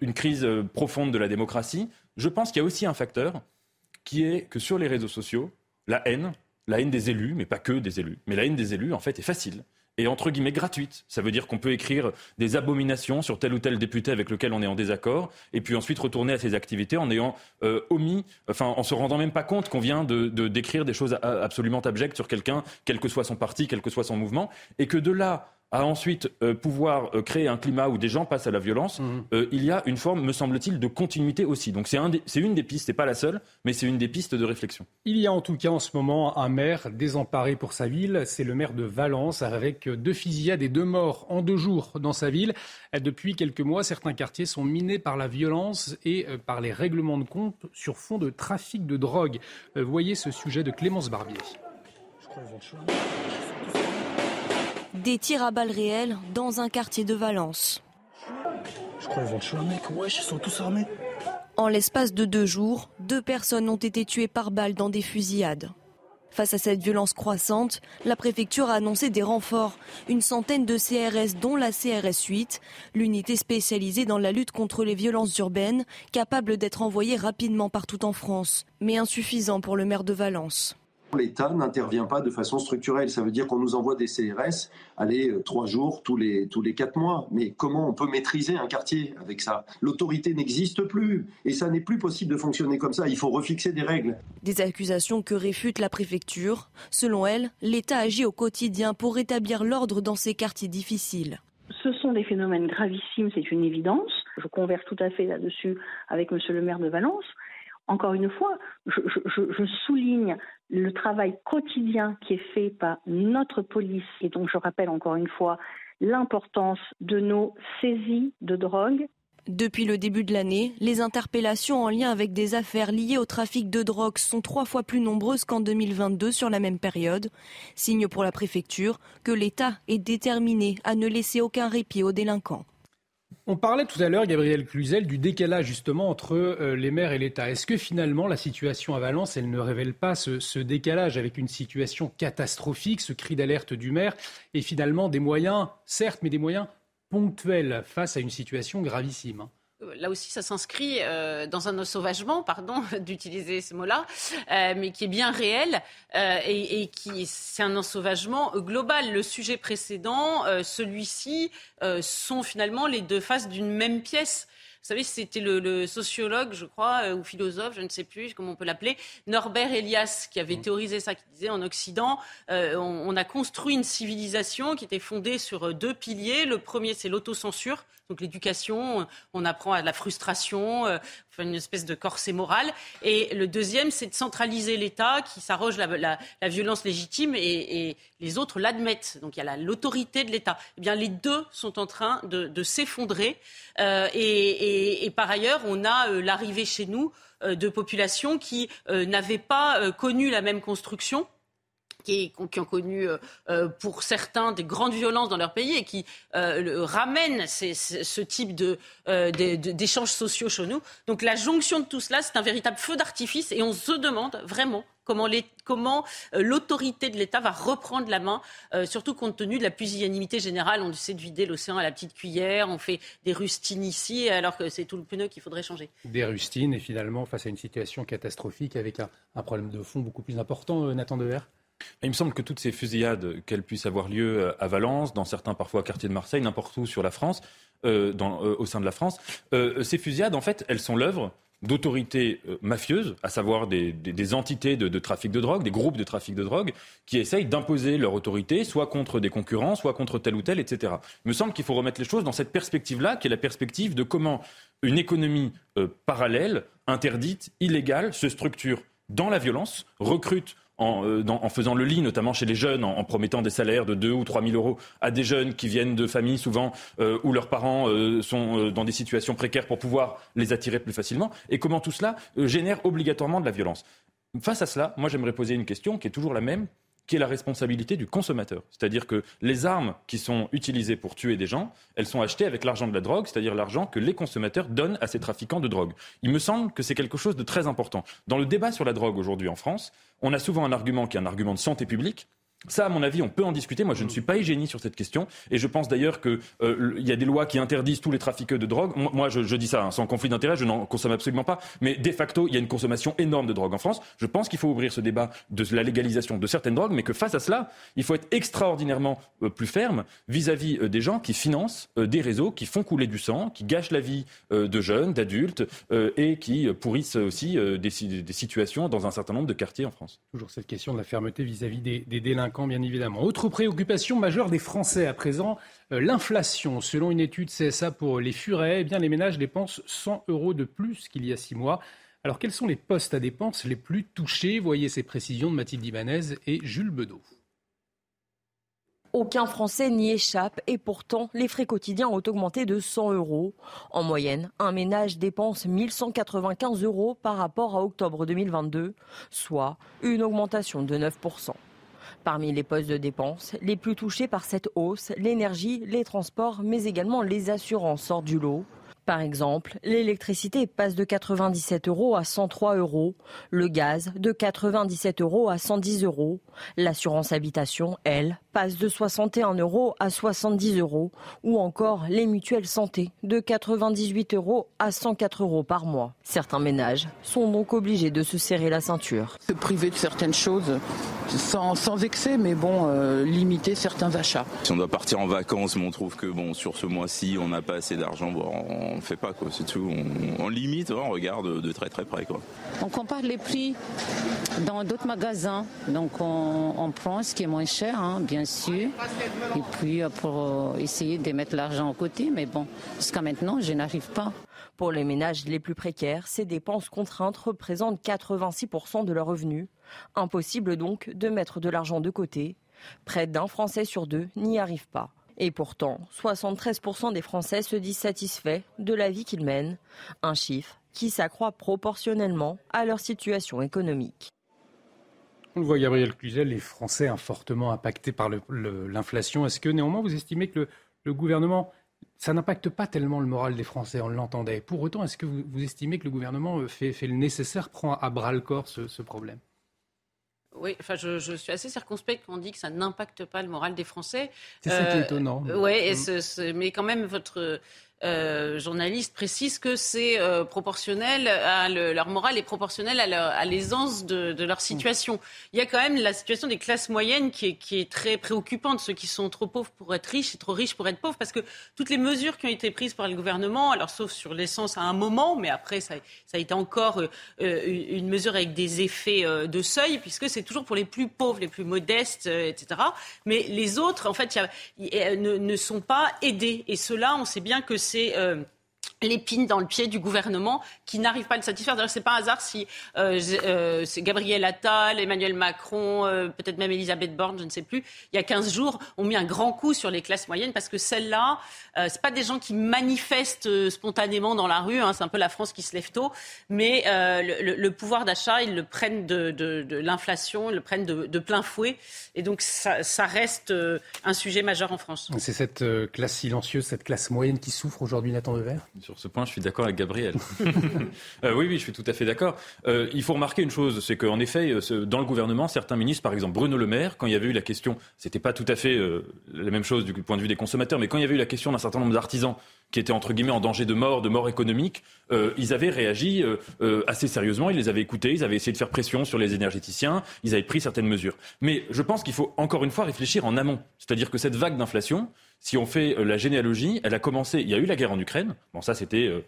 S6: une crise profonde de la démocratie. Je pense qu'il y a aussi un facteur qui est que sur les réseaux sociaux, la haine, la haine des élus, mais pas que des élus, mais la haine des élus, en fait, est facile et entre guillemets gratuite. Ça veut dire qu'on peut écrire des abominations sur tel ou tel député avec lequel on est en désaccord, et puis ensuite retourner à ses activités en ayant euh, omis, enfin en se rendant même pas compte qu'on vient de, décrire des choses absolument abjectes sur quelqu'un, quel que soit son parti, quel que soit son mouvement, et que de là à ensuite euh, pouvoir euh, créer un climat où des gens passent à la violence, mhm. euh, il y a une forme, me semble-t-il, de continuité aussi. Donc c'est un une des pistes, c'est pas la seule, mais c'est une des pistes de réflexion.
S2: Il y a en tout cas en ce moment un maire désemparé pour sa ville, c'est le maire de Valence, avec deux fusillades et deux morts en deux jours dans sa ville. Depuis quelques mois, certains quartiers sont minés par la violence et par les règlements de compte sur fond de trafic de drogue. Voyez ce sujet de Clémence Barbier.
S13: Des tirs à balles réelles dans un quartier de Valence.
S14: Je crois qu'ils vont mec. ils sont tous armés.
S13: En l'espace de deux jours, deux personnes ont été tuées par balles dans des fusillades. Face à cette violence croissante, la préfecture a annoncé des renforts, une centaine de CRS dont la CRS 8, l'unité spécialisée dans la lutte contre les violences urbaines, capable d'être envoyée rapidement partout en France, mais insuffisant pour le maire de Valence
S15: l'État n'intervient pas de façon structurelle. Ça veut dire qu'on nous envoie des CRS, allez, euh, trois jours tous les, tous les quatre mois. Mais comment on peut maîtriser un quartier avec ça? L'autorité n'existe plus et ça n'est plus possible de fonctionner comme ça. Il faut refixer des règles.
S13: Des accusations que réfute la préfecture. Selon elle, l'État agit au quotidien pour rétablir l'ordre dans ces quartiers difficiles.
S16: Ce sont des phénomènes gravissimes, c'est une évidence. Je converse tout à fait là-dessus avec Monsieur le maire de Valence. Encore une fois, je, souligne le travail quotidien qui est fait par notre police et donc je rappelle encore une fois l'importance de nos saisies de drogue.
S13: Depuis le début de l'année, les interpellations en lien avec des affaires liées au trafic de drogue sont trois fois plus nombreuses qu'en 2022 sur la même période. Signe pour la préfecture que l'État est déterminé à ne laisser aucun répit aux délinquants.
S2: On parlait tout à l'heure, Gabriel Cluzel, du décalage justement entre euh, les maires et l'État. Est-ce que finalement la situation à Valence, elle ne révèle pas ce, décalage avec une situation catastrophique, ce cri d'alerte du maire, et finalement des moyens, certes, mais des moyens ponctuels face à une situation gravissime hein?
S3: Là aussi, ça s'inscrit euh, dans un sauvagement, pardon *laughs* d'utiliser ce mot-là, euh, mais qui est bien réel euh, et, qui c'est un ensauvagement global. Le sujet précédent, celui-ci, sont finalement les deux faces d'une même pièce. Vous savez, c'était le, sociologue, je crois, ou philosophe, je ne sais plus comment on peut l'appeler, Norbert Elias, qui avait mmh. théorisé ça, qui disait en Occident, on, a construit une civilisation qui était fondée sur deux piliers. Le premier, c'est l'autocensure, donc l'éducation, on apprend à la frustration, euh, une espèce de corset moral. Et le deuxième, c'est de centraliser l'État qui s'arroge la, violence légitime et, les autres l'admettent. Donc il y a l'autorité de l'État. Eh bien, les deux sont en train de, s'effondrer. Euh, et, par ailleurs, on a euh, l'arrivée chez nous euh, de populations qui n'avaient pas connu la même construction qui, ont connu euh, euh, pour certains des grandes violences dans leur pays et qui euh, ramènent ce type d'échanges sociaux chez nous. Donc la jonction de tout cela, c'est un véritable feu d'artifice et on se demande vraiment comment l'autorité de l'État va reprendre la main, surtout compte tenu de la pusillanimité générale. On essaie de vider l'océan à la petite cuillère, on fait des rustines ici, alors que c'est tout le pneu qu'il faudrait changer.
S2: Des rustines, et finalement, face à une situation catastrophique avec un, un problème de fond beaucoup plus important, Nathan Dever
S6: il me semble que toutes ces fusillades, qu'elles puissent avoir lieu euh, à Valence, dans certains parfois quartiers de Marseille, n'importe où sur la France, euh, euh, au sein de la France, ces fusillades, en fait, elles sont l'œuvre d'autorités mafieuses, à savoir des, entités de, trafic de drogue, des groupes de trafic de drogue, qui essayent d'imposer leur autorité, soit contre des concurrents, soit contre tel ou tel, etc. Il me semble qu'il faut remettre les choses dans cette perspective-là, qui est la perspective de comment une économie parallèle, interdite, illégale, se structure dans la violence, recrute euh, en, faisant le lit, notamment chez les jeunes, en, promettant des salaires de 2 ou 3 000 euros à des jeunes qui viennent de familles souvent euh, où leurs parents euh, sont dans des situations précaires pour pouvoir les attirer plus facilement, et comment tout cela génère obligatoirement de la violence. Face à cela, moi j'aimerais poser une question qui est toujours la même qui est la responsabilité du consommateur. C'est-à-dire que les armes qui sont utilisées pour tuer des gens, elles sont achetées avec l'argent de la drogue, c'est-à-dire l'argent que les consommateurs donnent à ces trafiquants de drogue. Il me semble que c'est quelque chose de très important. Dans le débat sur la drogue aujourd'hui en France, on a souvent un argument qui est un argument de santé publique, ça, à mon avis, on peut en discuter. Moi, je ne suis pas hygiéniste sur cette question. Et je pense d'ailleurs qu'il euh, y a des lois qui interdisent tous les trafiqueurs de drogue. Moi, je, dis ça hein, sans conflit d'intérêt, je n'en consomme absolument pas. Mais de facto, il y a une consommation énorme de drogue en France. Je pense qu'il faut ouvrir ce débat de la légalisation de certaines drogues, mais que face à cela, il faut être extraordinairement euh, plus ferme vis-à-vis euh, des gens qui financent des réseaux, qui font couler du sang, qui gâchent la vie de jeunes, d'adultes et qui pourrissent aussi des, situations dans un certain nombre de quartiers en France.
S2: Toujours cette question de la fermeté vis-à-vis des, des délinquants Autre préoccupation majeure des Français à présent, euh, l'inflation. Selon une étude CSA pour les furets, eh bien, les ménages dépensent 100 euros de plus qu'il y a six mois. Alors, quels sont les postes à dépenses les plus touchés? Voyez ces précisions de Mathilde Ibanez et Jules Bedeau.
S11: Aucun Français n'y échappe et pourtant, les frais quotidiens ont augmenté de 100 euros. En moyenne, un ménage dépense 1195 euros par rapport à octobre 2022, soit une augmentation de 9%. Parmi les postes de dépenses, les plus touchés par cette hausse, l'énergie, les transports, mais également les assurances sortent du lot. Par exemple, l'électricité passe de 97 euros à 103 euros, le gaz de 97 euros à 110 euros, l'assurance habitation, elle, passe de 61 euros à 70 euros, ou encore les mutuelles santé de 98 euros à 104 euros par mois. Certains ménages sont donc obligés de se serrer la ceinture.
S17: Se priver de certaines choses sans, sans excès, mais bon, euh, limiter certains achats.
S18: Si on doit partir en vacances, mais on trouve que bon, sur ce mois-ci, on n'a pas assez d'argent, bon, on ne fait pas, quoi, c'est tout. On, limite, on regarde de très très près. Quoi.
S19: On compare les prix dans d'autres magasins, donc on, on, prend ce qui est moins cher, hein, bien sûr. Et puis euh, pour euh, essayer de mettre l'argent au côté, mais bon, jusqu'à maintenant, je n'arrive pas.
S11: Pour les ménages les plus précaires, ces dépenses contraintes représentent 86% de leurs revenus. Impossible donc de mettre de l'argent de côté. Près d'un Français sur deux n'y arrive pas. Et pourtant, 73% des Français se disent satisfaits de la vie qu'ils mènent, un chiffre qui s'accroît proportionnellement à leur situation économique.
S2: On le voit, Gabriel Cluzel, les Français sont fortement impactés par l'inflation. Est-ce que néanmoins vous estimez que le, gouvernement, ça n'impacte pas tellement le moral des Français, on l'entendait. Pour autant, est-ce que vous, estimez que le gouvernement fait, le nécessaire, prend à bras le corps ce problème?
S3: Oui, enfin, je, suis assez circonspect quand on dit que ça n'impacte pas le moral des Français.
S2: C'est ça qui est étonnant.
S3: Oui, mm. mais quand même, votre euh, journaliste précise que c'est euh, proportionnel, à leur morale est proportionnelle à l'aisance de, leur situation. Il y a quand même la situation des classes moyennes qui est, très préoccupante, ceux qui sont trop pauvres pour être riches et trop riches pour être pauvres, parce que toutes les mesures qui ont été prises par le gouvernement, alors sauf sur l'essence à un moment, mais après ça, a été encore euh, une mesure avec des effets de seuil, puisque c'est toujours pour les plus pauvres, les plus modestes, etc. Mais les autres, en fait, ne sont pas aidés. Et cela, on sait bien que c'est euh, l'épine dans le pied du gouvernement qui n'arrive pas à le satisfaire. D'ailleurs, c'est pas un hasard si euh, euh, c'est Gabriel Attal, Emmanuel Macron, euh, peut-être même Elisabeth Borne, je ne sais plus, il y a 15 jours, ont mis un grand coup sur les classes moyennes parce que celles-là, euh, c'est pas des gens qui manifestent euh, spontanément dans la rue, hein, c'est un peu la France qui se lève tôt, mais euh, le, le, pouvoir d'achat, ils le prennent de, de, de l'inflation, ils le prennent de, de, plein fouet, et donc ça, ça reste un sujet majeur en France.
S2: C'est cette classe silencieuse, cette classe moyenne qui souffre aujourd'hui, Nathan Devers
S6: Sur ce point, je suis d'accord avec Gabriel. *laughs* euh, oui, oui, je suis tout à fait d'accord. Euh, il faut remarquer une chose, c'est qu'en effet, dans le gouvernement, certains ministres, par exemple Bruno Le Maire, quand il y avait eu la question, c'était pas tout à fait euh, la même chose du point de vue des consommateurs, mais quand il y avait eu la question d'un certain nombre d'artisans qui étaient entre guillemets en danger de mort, de mort économique, euh, ils avaient réagi euh, euh, assez sérieusement, ils les avaient écoutés, ils avaient essayé de faire pression sur les énergéticiens, ils avaient pris certaines mesures. Mais je pense qu'il faut encore une fois réfléchir en amont. C'est-à-dire que cette vague d'inflation, si on fait la généalogie, elle a commencé, il y a eu la guerre en Ukraine, bon ça c'était... Euh,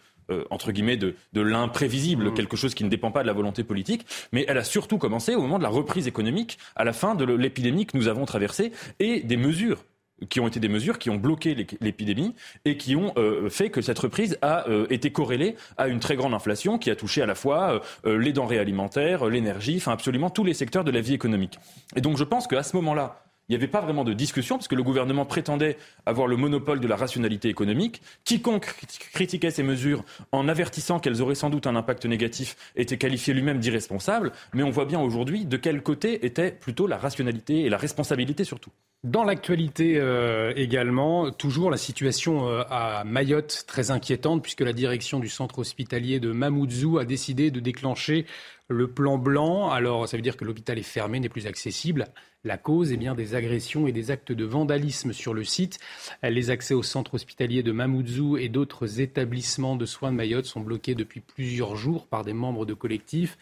S6: entre guillemets, de, de l'imprévisible, mmh. quelque chose qui ne dépend pas de la volonté politique, mais elle a surtout commencé au moment de la reprise économique, à la fin de l'épidémie que nous avons traversée, et des mesures qui ont été des mesures qui ont bloqué l'épidémie et qui ont euh, fait que cette reprise a euh, été corrélée à une très grande inflation qui a touché à la fois euh, les denrées alimentaires, l'énergie, enfin absolument tous les secteurs de la vie économique. Et donc je pense qu'à ce moment-là, il n'y avait pas vraiment de discussion parce le gouvernement prétendait avoir le monopole de la rationalité économique. Quiconque critiquait ces mesures en avertissant qu'elles auraient sans doute un impact négatif était qualifié lui-même d'irresponsable. Mais on voit bien aujourd'hui de quel côté était plutôt la rationalité et la responsabilité surtout.
S2: Dans l'actualité euh, également, toujours la situation euh, à Mayotte très inquiétante puisque la direction du centre hospitalier de Mamoudzou a décidé de déclencher le plan blanc. Alors ça veut dire que l'hôpital est fermé, n'est plus accessible. La cause est bien des agressions et des actes de vandalisme sur le site. Les accès au centre hospitalier de Mamoudzou et d'autres établissements de soins de Mayotte sont bloqués depuis plusieurs jours par des membres de collectifs.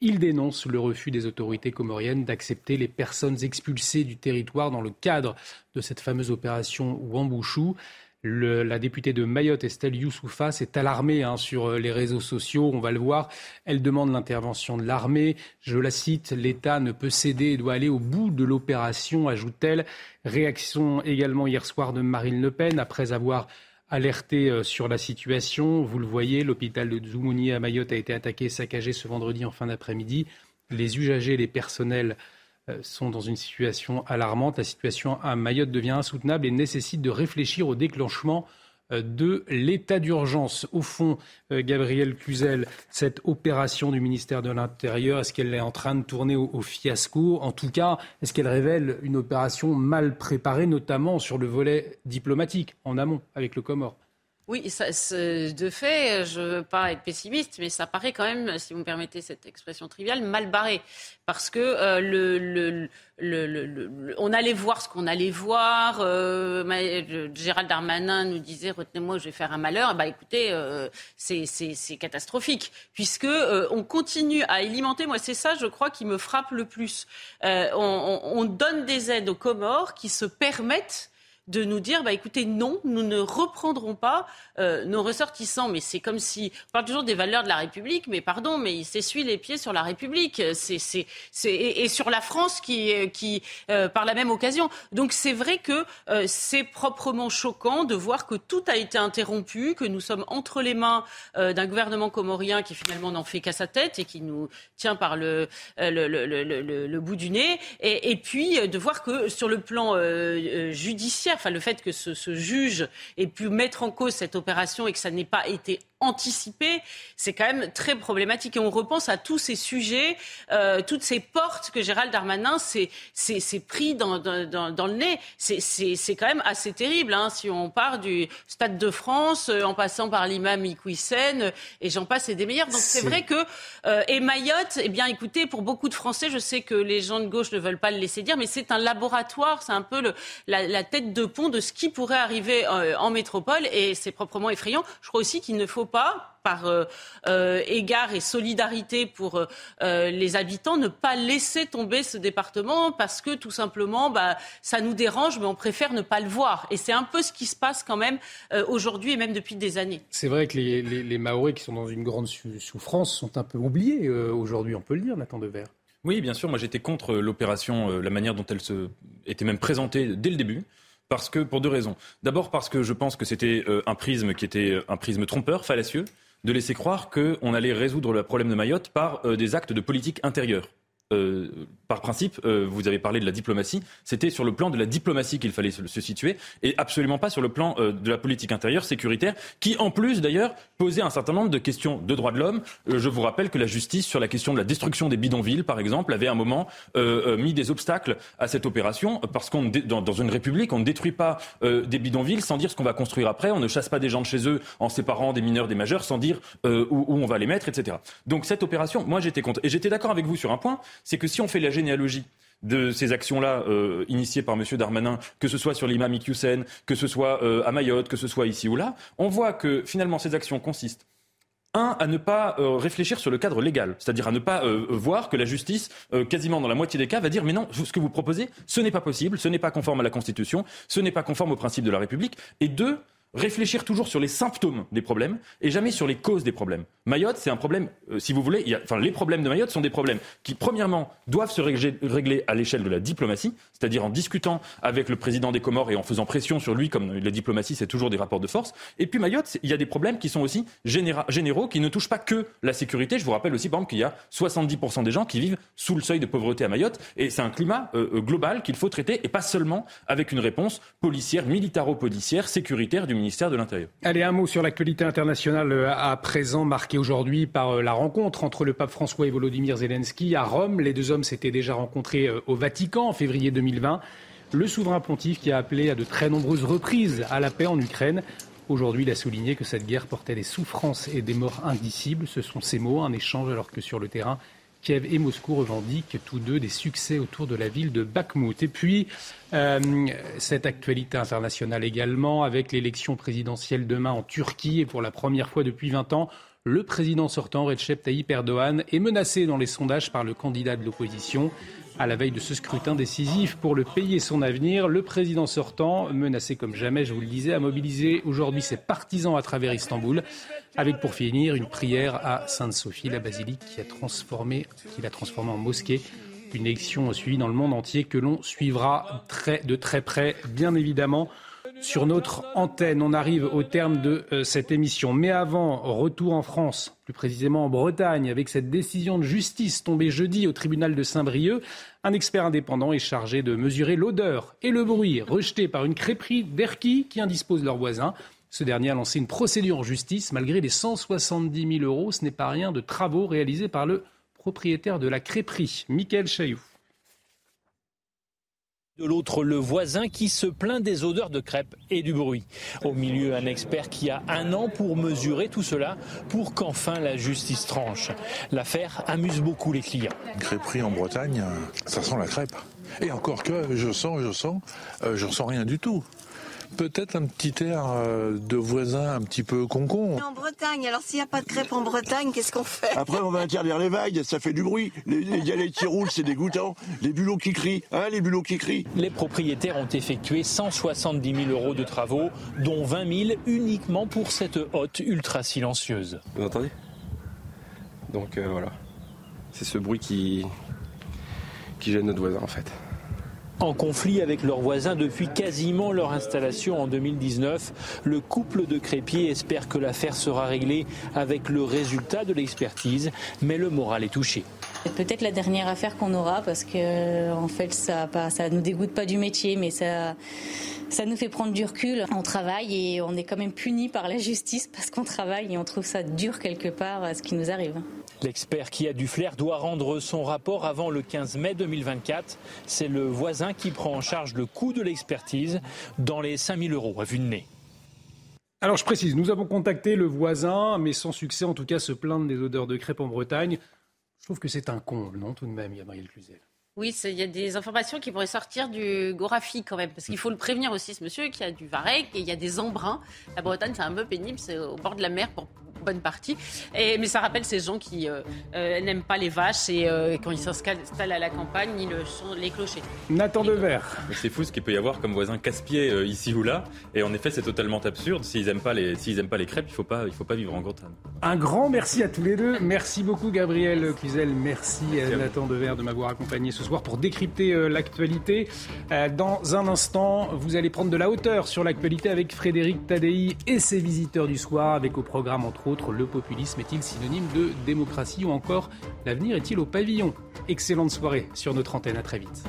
S2: Il dénonce le refus des autorités comoriennes d'accepter les personnes expulsées du territoire dans le cadre de cette fameuse opération Wambouchou. Le, la députée de Mayotte, Estelle Youssoufa, s'est alarmée hein, sur euh, les réseaux sociaux. On va le voir. Elle demande l'intervention de l'armée. Je la cite L'État ne peut céder et doit aller au bout de l'opération, ajoute-t-elle. Réaction également hier soir de Marine Le Pen après avoir alerté euh, sur la situation. Vous le voyez, l'hôpital de Zoumouni à Mayotte a été attaqué saccagé ce vendredi en fin d'après-midi. Les usagers, les personnels sont dans une situation alarmante. La situation à Mayotte devient insoutenable et nécessite de réfléchir au déclenchement euh, de l'état d'urgence. Au fond, euh, Gabriel Cluzel, cette opération du ministère de l'Intérieur, est-ce qu'elle est en train de tourner au, fiasco? En tout cas, est-ce qu'elle révèle une opération mal préparée, notamment sur le volet diplomatique, en amont, avec le Comore
S3: oui, de fait, je ne veux pas être pessimiste, mais ça paraît quand même, si vous me permettez cette expression triviale, mal barré. Parce que euh, on allait voir ce qu'on allait voir. Euh, Gérald Darmanin nous disait retenez-moi, je vais faire un malheur. Bah écoutez, euh, c'est catastrophique puisque euh, on continue à alimenter. Moi, c'est ça, je crois, qui me frappe le plus. On, donne des aides aux Comores qui se permettent de nous dire, bah, écoutez, non, nous ne reprendrons pas euh, nos ressortissants. Mais c'est comme si, on parle toujours des valeurs de la République, mais pardon, mais il s'essuie les pieds sur la République c'est, c'est, c'est, et, sur la France qui, qui euh, par la même occasion. Donc c'est vrai que euh, c'est proprement choquant de voir que tout a été interrompu, que nous sommes entre les mains d'un gouvernement comorien qui finalement n'en fait qu'à sa tête et qui nous tient par le, le, le, le, bout du nez. Et, puis de voir que sur le plan judiciaire, enfin le fait que ce, ce juge ait pu mettre en cause cette opération et que ça n'ait pas été anticipé, c'est quand même très problématique. Et on repense à tous ces sujets, euh, toutes ces portes que Gérald Darmanin s'est pris dans, dans, dans, le nez. C'est quand même assez terrible. Hein, si on part du Stade de France, euh, en passant par l'imam Iqwisen, euh, et j'en passe et des meilleurs. Donc c'est vrai que... Euh, et Mayotte, eh bien écoutez, pour beaucoup de Français, je sais que les gens de gauche ne veulent pas le laisser dire, mais c'est un laboratoire, c'est un peu le, la, la, tête de pont de ce qui pourrait arriver euh, en métropole, et c'est proprement effrayant. Je crois aussi qu'il ne faut pas, par euh, euh, égard et solidarité pour euh, les habitants, ne pas laisser tomber ce département parce que tout simplement, bah, ça nous dérange, mais on préfère ne pas le voir. Et c'est un peu ce qui se passe quand même aujourd'hui et même depuis des années.
S2: C'est vrai que les, les, les, Maoris qui sont dans une grande souffrance sont un peu oubliés aujourd'hui, on peut le dire, Nathan Devers.
S6: Oui, bien sûr. Moi, j'étais contre l'opération, la manière dont elle se était même présentée dès le début. Parce que, pour deux raisons. D'abord parce que je pense que c'était euh, un prisme qui était euh, un prisme trompeur, fallacieux, de laisser croire qu'on allait résoudre le problème de Mayotte par euh, des actes de politique intérieure. Euh, par principe, euh, vous avez parlé de la diplomatie, c'était sur le plan de la diplomatie qu'il fallait se, situer et absolument pas sur le plan euh, de la politique intérieure sécuritaire, qui en plus d'ailleurs posait un certain nombre de questions de droits de l'homme. Euh, je vous rappelle que la justice sur la question de la destruction des bidonvilles, par exemple, avait un moment euh, mis des obstacles à cette opération parce qu'on dans, dans, une république, on ne détruit pas des bidonvilles sans dire ce qu'on va construire après, on ne chasse pas des gens de chez eux en séparant des mineurs des majeurs sans dire où, où on va les mettre, etc. Donc cette opération, moi j'étais contre et j'étais d'accord avec vous sur un point c'est que si on fait la généalogie de ces actions-là euh, initiées par M. Darmanin, que ce soit sur l'imam Iqiyoussen, que ce soit euh, à Mayotte, que ce soit ici ou là, on voit que finalement ces actions consistent un, à ne pas euh, réfléchir sur le cadre légal, c'est-à-dire à ne pas voir que la justice, quasiment dans la moitié des cas, va dire mais non, ce que vous proposez, ce n'est pas possible, ce n'est pas conforme à la Constitution, ce n'est pas conforme aux principes de la République. Et deux, réfléchir toujours sur les symptômes des problèmes et jamais sur les causes des problèmes. Mayotte, c'est un problème, euh, si vous voulez, enfin, les problèmes de Mayotte sont des problèmes qui, premièrement, doivent se régler, à l'échelle de la diplomatie, c'est-à-dire en discutant avec le président des Comores et en faisant pression sur lui, comme la diplomatie, c'est toujours des rapports de force. Et puis Mayotte, il y a des problèmes qui sont aussi généra- généraux, qui ne touchent pas que la sécurité. Je vous rappelle aussi, par exemple, qu'il y a 70% des gens qui vivent sous le seuil de pauvreté à Mayotte, et c'est un climat euh, global qu'il faut traiter, et pas seulement avec une réponse policière, militaro-policière, sécuritaire du ministère de l'Intérieur.
S2: Allez, un mot sur l'actualité internationale euh, à présent, marquée aujourd'hui par euh, la rencontre entre le pape François et Volodymyr Zelensky à Rome. Les deux hommes s'étaient déjà rencontrés euh, au Vatican en février 2020. Le souverain pontife qui a appelé à de très nombreuses reprises à la paix en Ukraine. Aujourd'hui, il a souligné que cette guerre portait des souffrances et des morts indicibles. Ce sont ces mots, un échange alors que sur le terrain, Kiev et Moscou revendiquent tous deux des succès autour de la ville de Bakhmout. Et puis, euh, cette actualité internationale également, avec l'élection présidentielle demain en Turquie, et pour la première fois depuis 20 ans, le président sortant, Recep Tayyip Erdogan, est menacé dans les sondages par le candidat de l'opposition. À la veille de ce scrutin décisif pour le pays et son avenir, le président sortant, menacé comme jamais, je vous le disais, a mobilisé aujourd'hui ses partisans à travers Istanbul, avec pour finir une prière à Sainte-Sophie, la basilique qui a l'a transformée en mosquée. Une élection suivie dans le monde entier que l'on suivra de très près, bien évidemment sur notre antenne. On arrive au terme de euh, cette émission. Mais avant, retour en France, plus précisément en Bretagne, avec cette décision de justice tombée jeudi au tribunal de Saint-Brieuc. Un expert indépendant est chargé de mesurer l'odeur et le bruit rejetés par une crêperie d'Erquy qui indispose leurs voisins. Ce dernier a lancé une procédure en justice malgré les 170 000 euros. Ce n'est pas rien de travaux réalisés par le propriétaire de la crêperie, Michael Chailloux.
S20: De l'autre, le voisin qui se plaint des odeurs de crêpes et du bruit. Au milieu, un expert qui a un an pour mesurer tout cela pour qu'enfin la justice tranche. L'affaire amuse beaucoup les clients.
S21: Une crêperie en Bretagne, ça sent la crêpe. Et encore que je sens, je sens, euh, je sens rien du tout. Peut-être un petit air de voisin un petit peu concon.
S22: En Bretagne, alors s'il n'y a pas de crêpes en Bretagne, qu'est-ce qu'on fait?
S23: Après, on va interdire les vagues, ça fait du bruit. Les, les qui roulent, c'est dégoûtant. Les bulots qui crient, hein, les bulots qui crient.
S20: Les propriétaires ont effectué 170 000 euros de travaux, dont 20 000 uniquement pour cette hotte ultra silencieuse.
S24: Vous entendez Donc euh, voilà. C'est ce bruit qui, qui gêne notre voisin en fait.
S20: En conflit avec leurs voisins depuis quasiment leur installation en 2019, le couple de crépiers espère que l'affaire sera réglée avec le résultat de l'expertise, mais le moral est touché.
S25: C'est peut-être la dernière affaire qu'on aura parce que en fait ça ça nous dégoûte pas du métier mais ça ça nous fait prendre du recul. On travaille et on est quand même puni par la justice parce qu'on travaille et on trouve ça dur quelque part ce qui nous arrive.
S20: L'expert qui a du flair doit rendre son rapport avant le 15 mai 2024. C'est le voisin qui prend en charge le coût de l'expertise dans les 5000 euros à vue de nez.
S2: Alors je précise, nous avons contacté le voisin, mais sans succès en tout cas, se plaindre des odeurs de crêpes en Bretagne. Je trouve que c'est un comble, non, tout de même, Gabriel Cluzel?
S3: Oui, il y a des informations qui pourraient sortir du Gorafi quand même, parce qu'il faut le prévenir aussi, ce monsieur, qui a du varech et il y a des embruns. La Bretagne, c'est un peu pénible, c'est au bord de la mer. Pour bonne partie. Et, mais ça rappelle ces gens qui euh, euh, n'aiment pas les vaches et euh, quand ils s'installent à la campagne, ils le sont les clochers.
S2: Nathan Devers.
S6: C'est fou ce qu'il peut y avoir comme voisin casse-pied euh, ici ou là. Et en effet, c'est totalement absurde. S'ils n'aiment pas, les, aiment pas les crêpes, il ne faut, pas, il faut pas vivre en Bretagne.
S2: Un grand merci à tous les deux. Merci beaucoup Gabriel Cluzel. Merci, à Nathan Devers de m'avoir accompagné ce soir pour décrypter euh, l'actualité. Euh, dans un instant, vous allez prendre de la hauteur sur l'actualité avec Frédéric Tadei et ses visiteurs du soir, avec au programme entre le populisme est-il synonyme de démocratie ou encore l'avenir est-il au pavillon? Excellente soirée sur notre antenne. À très vite.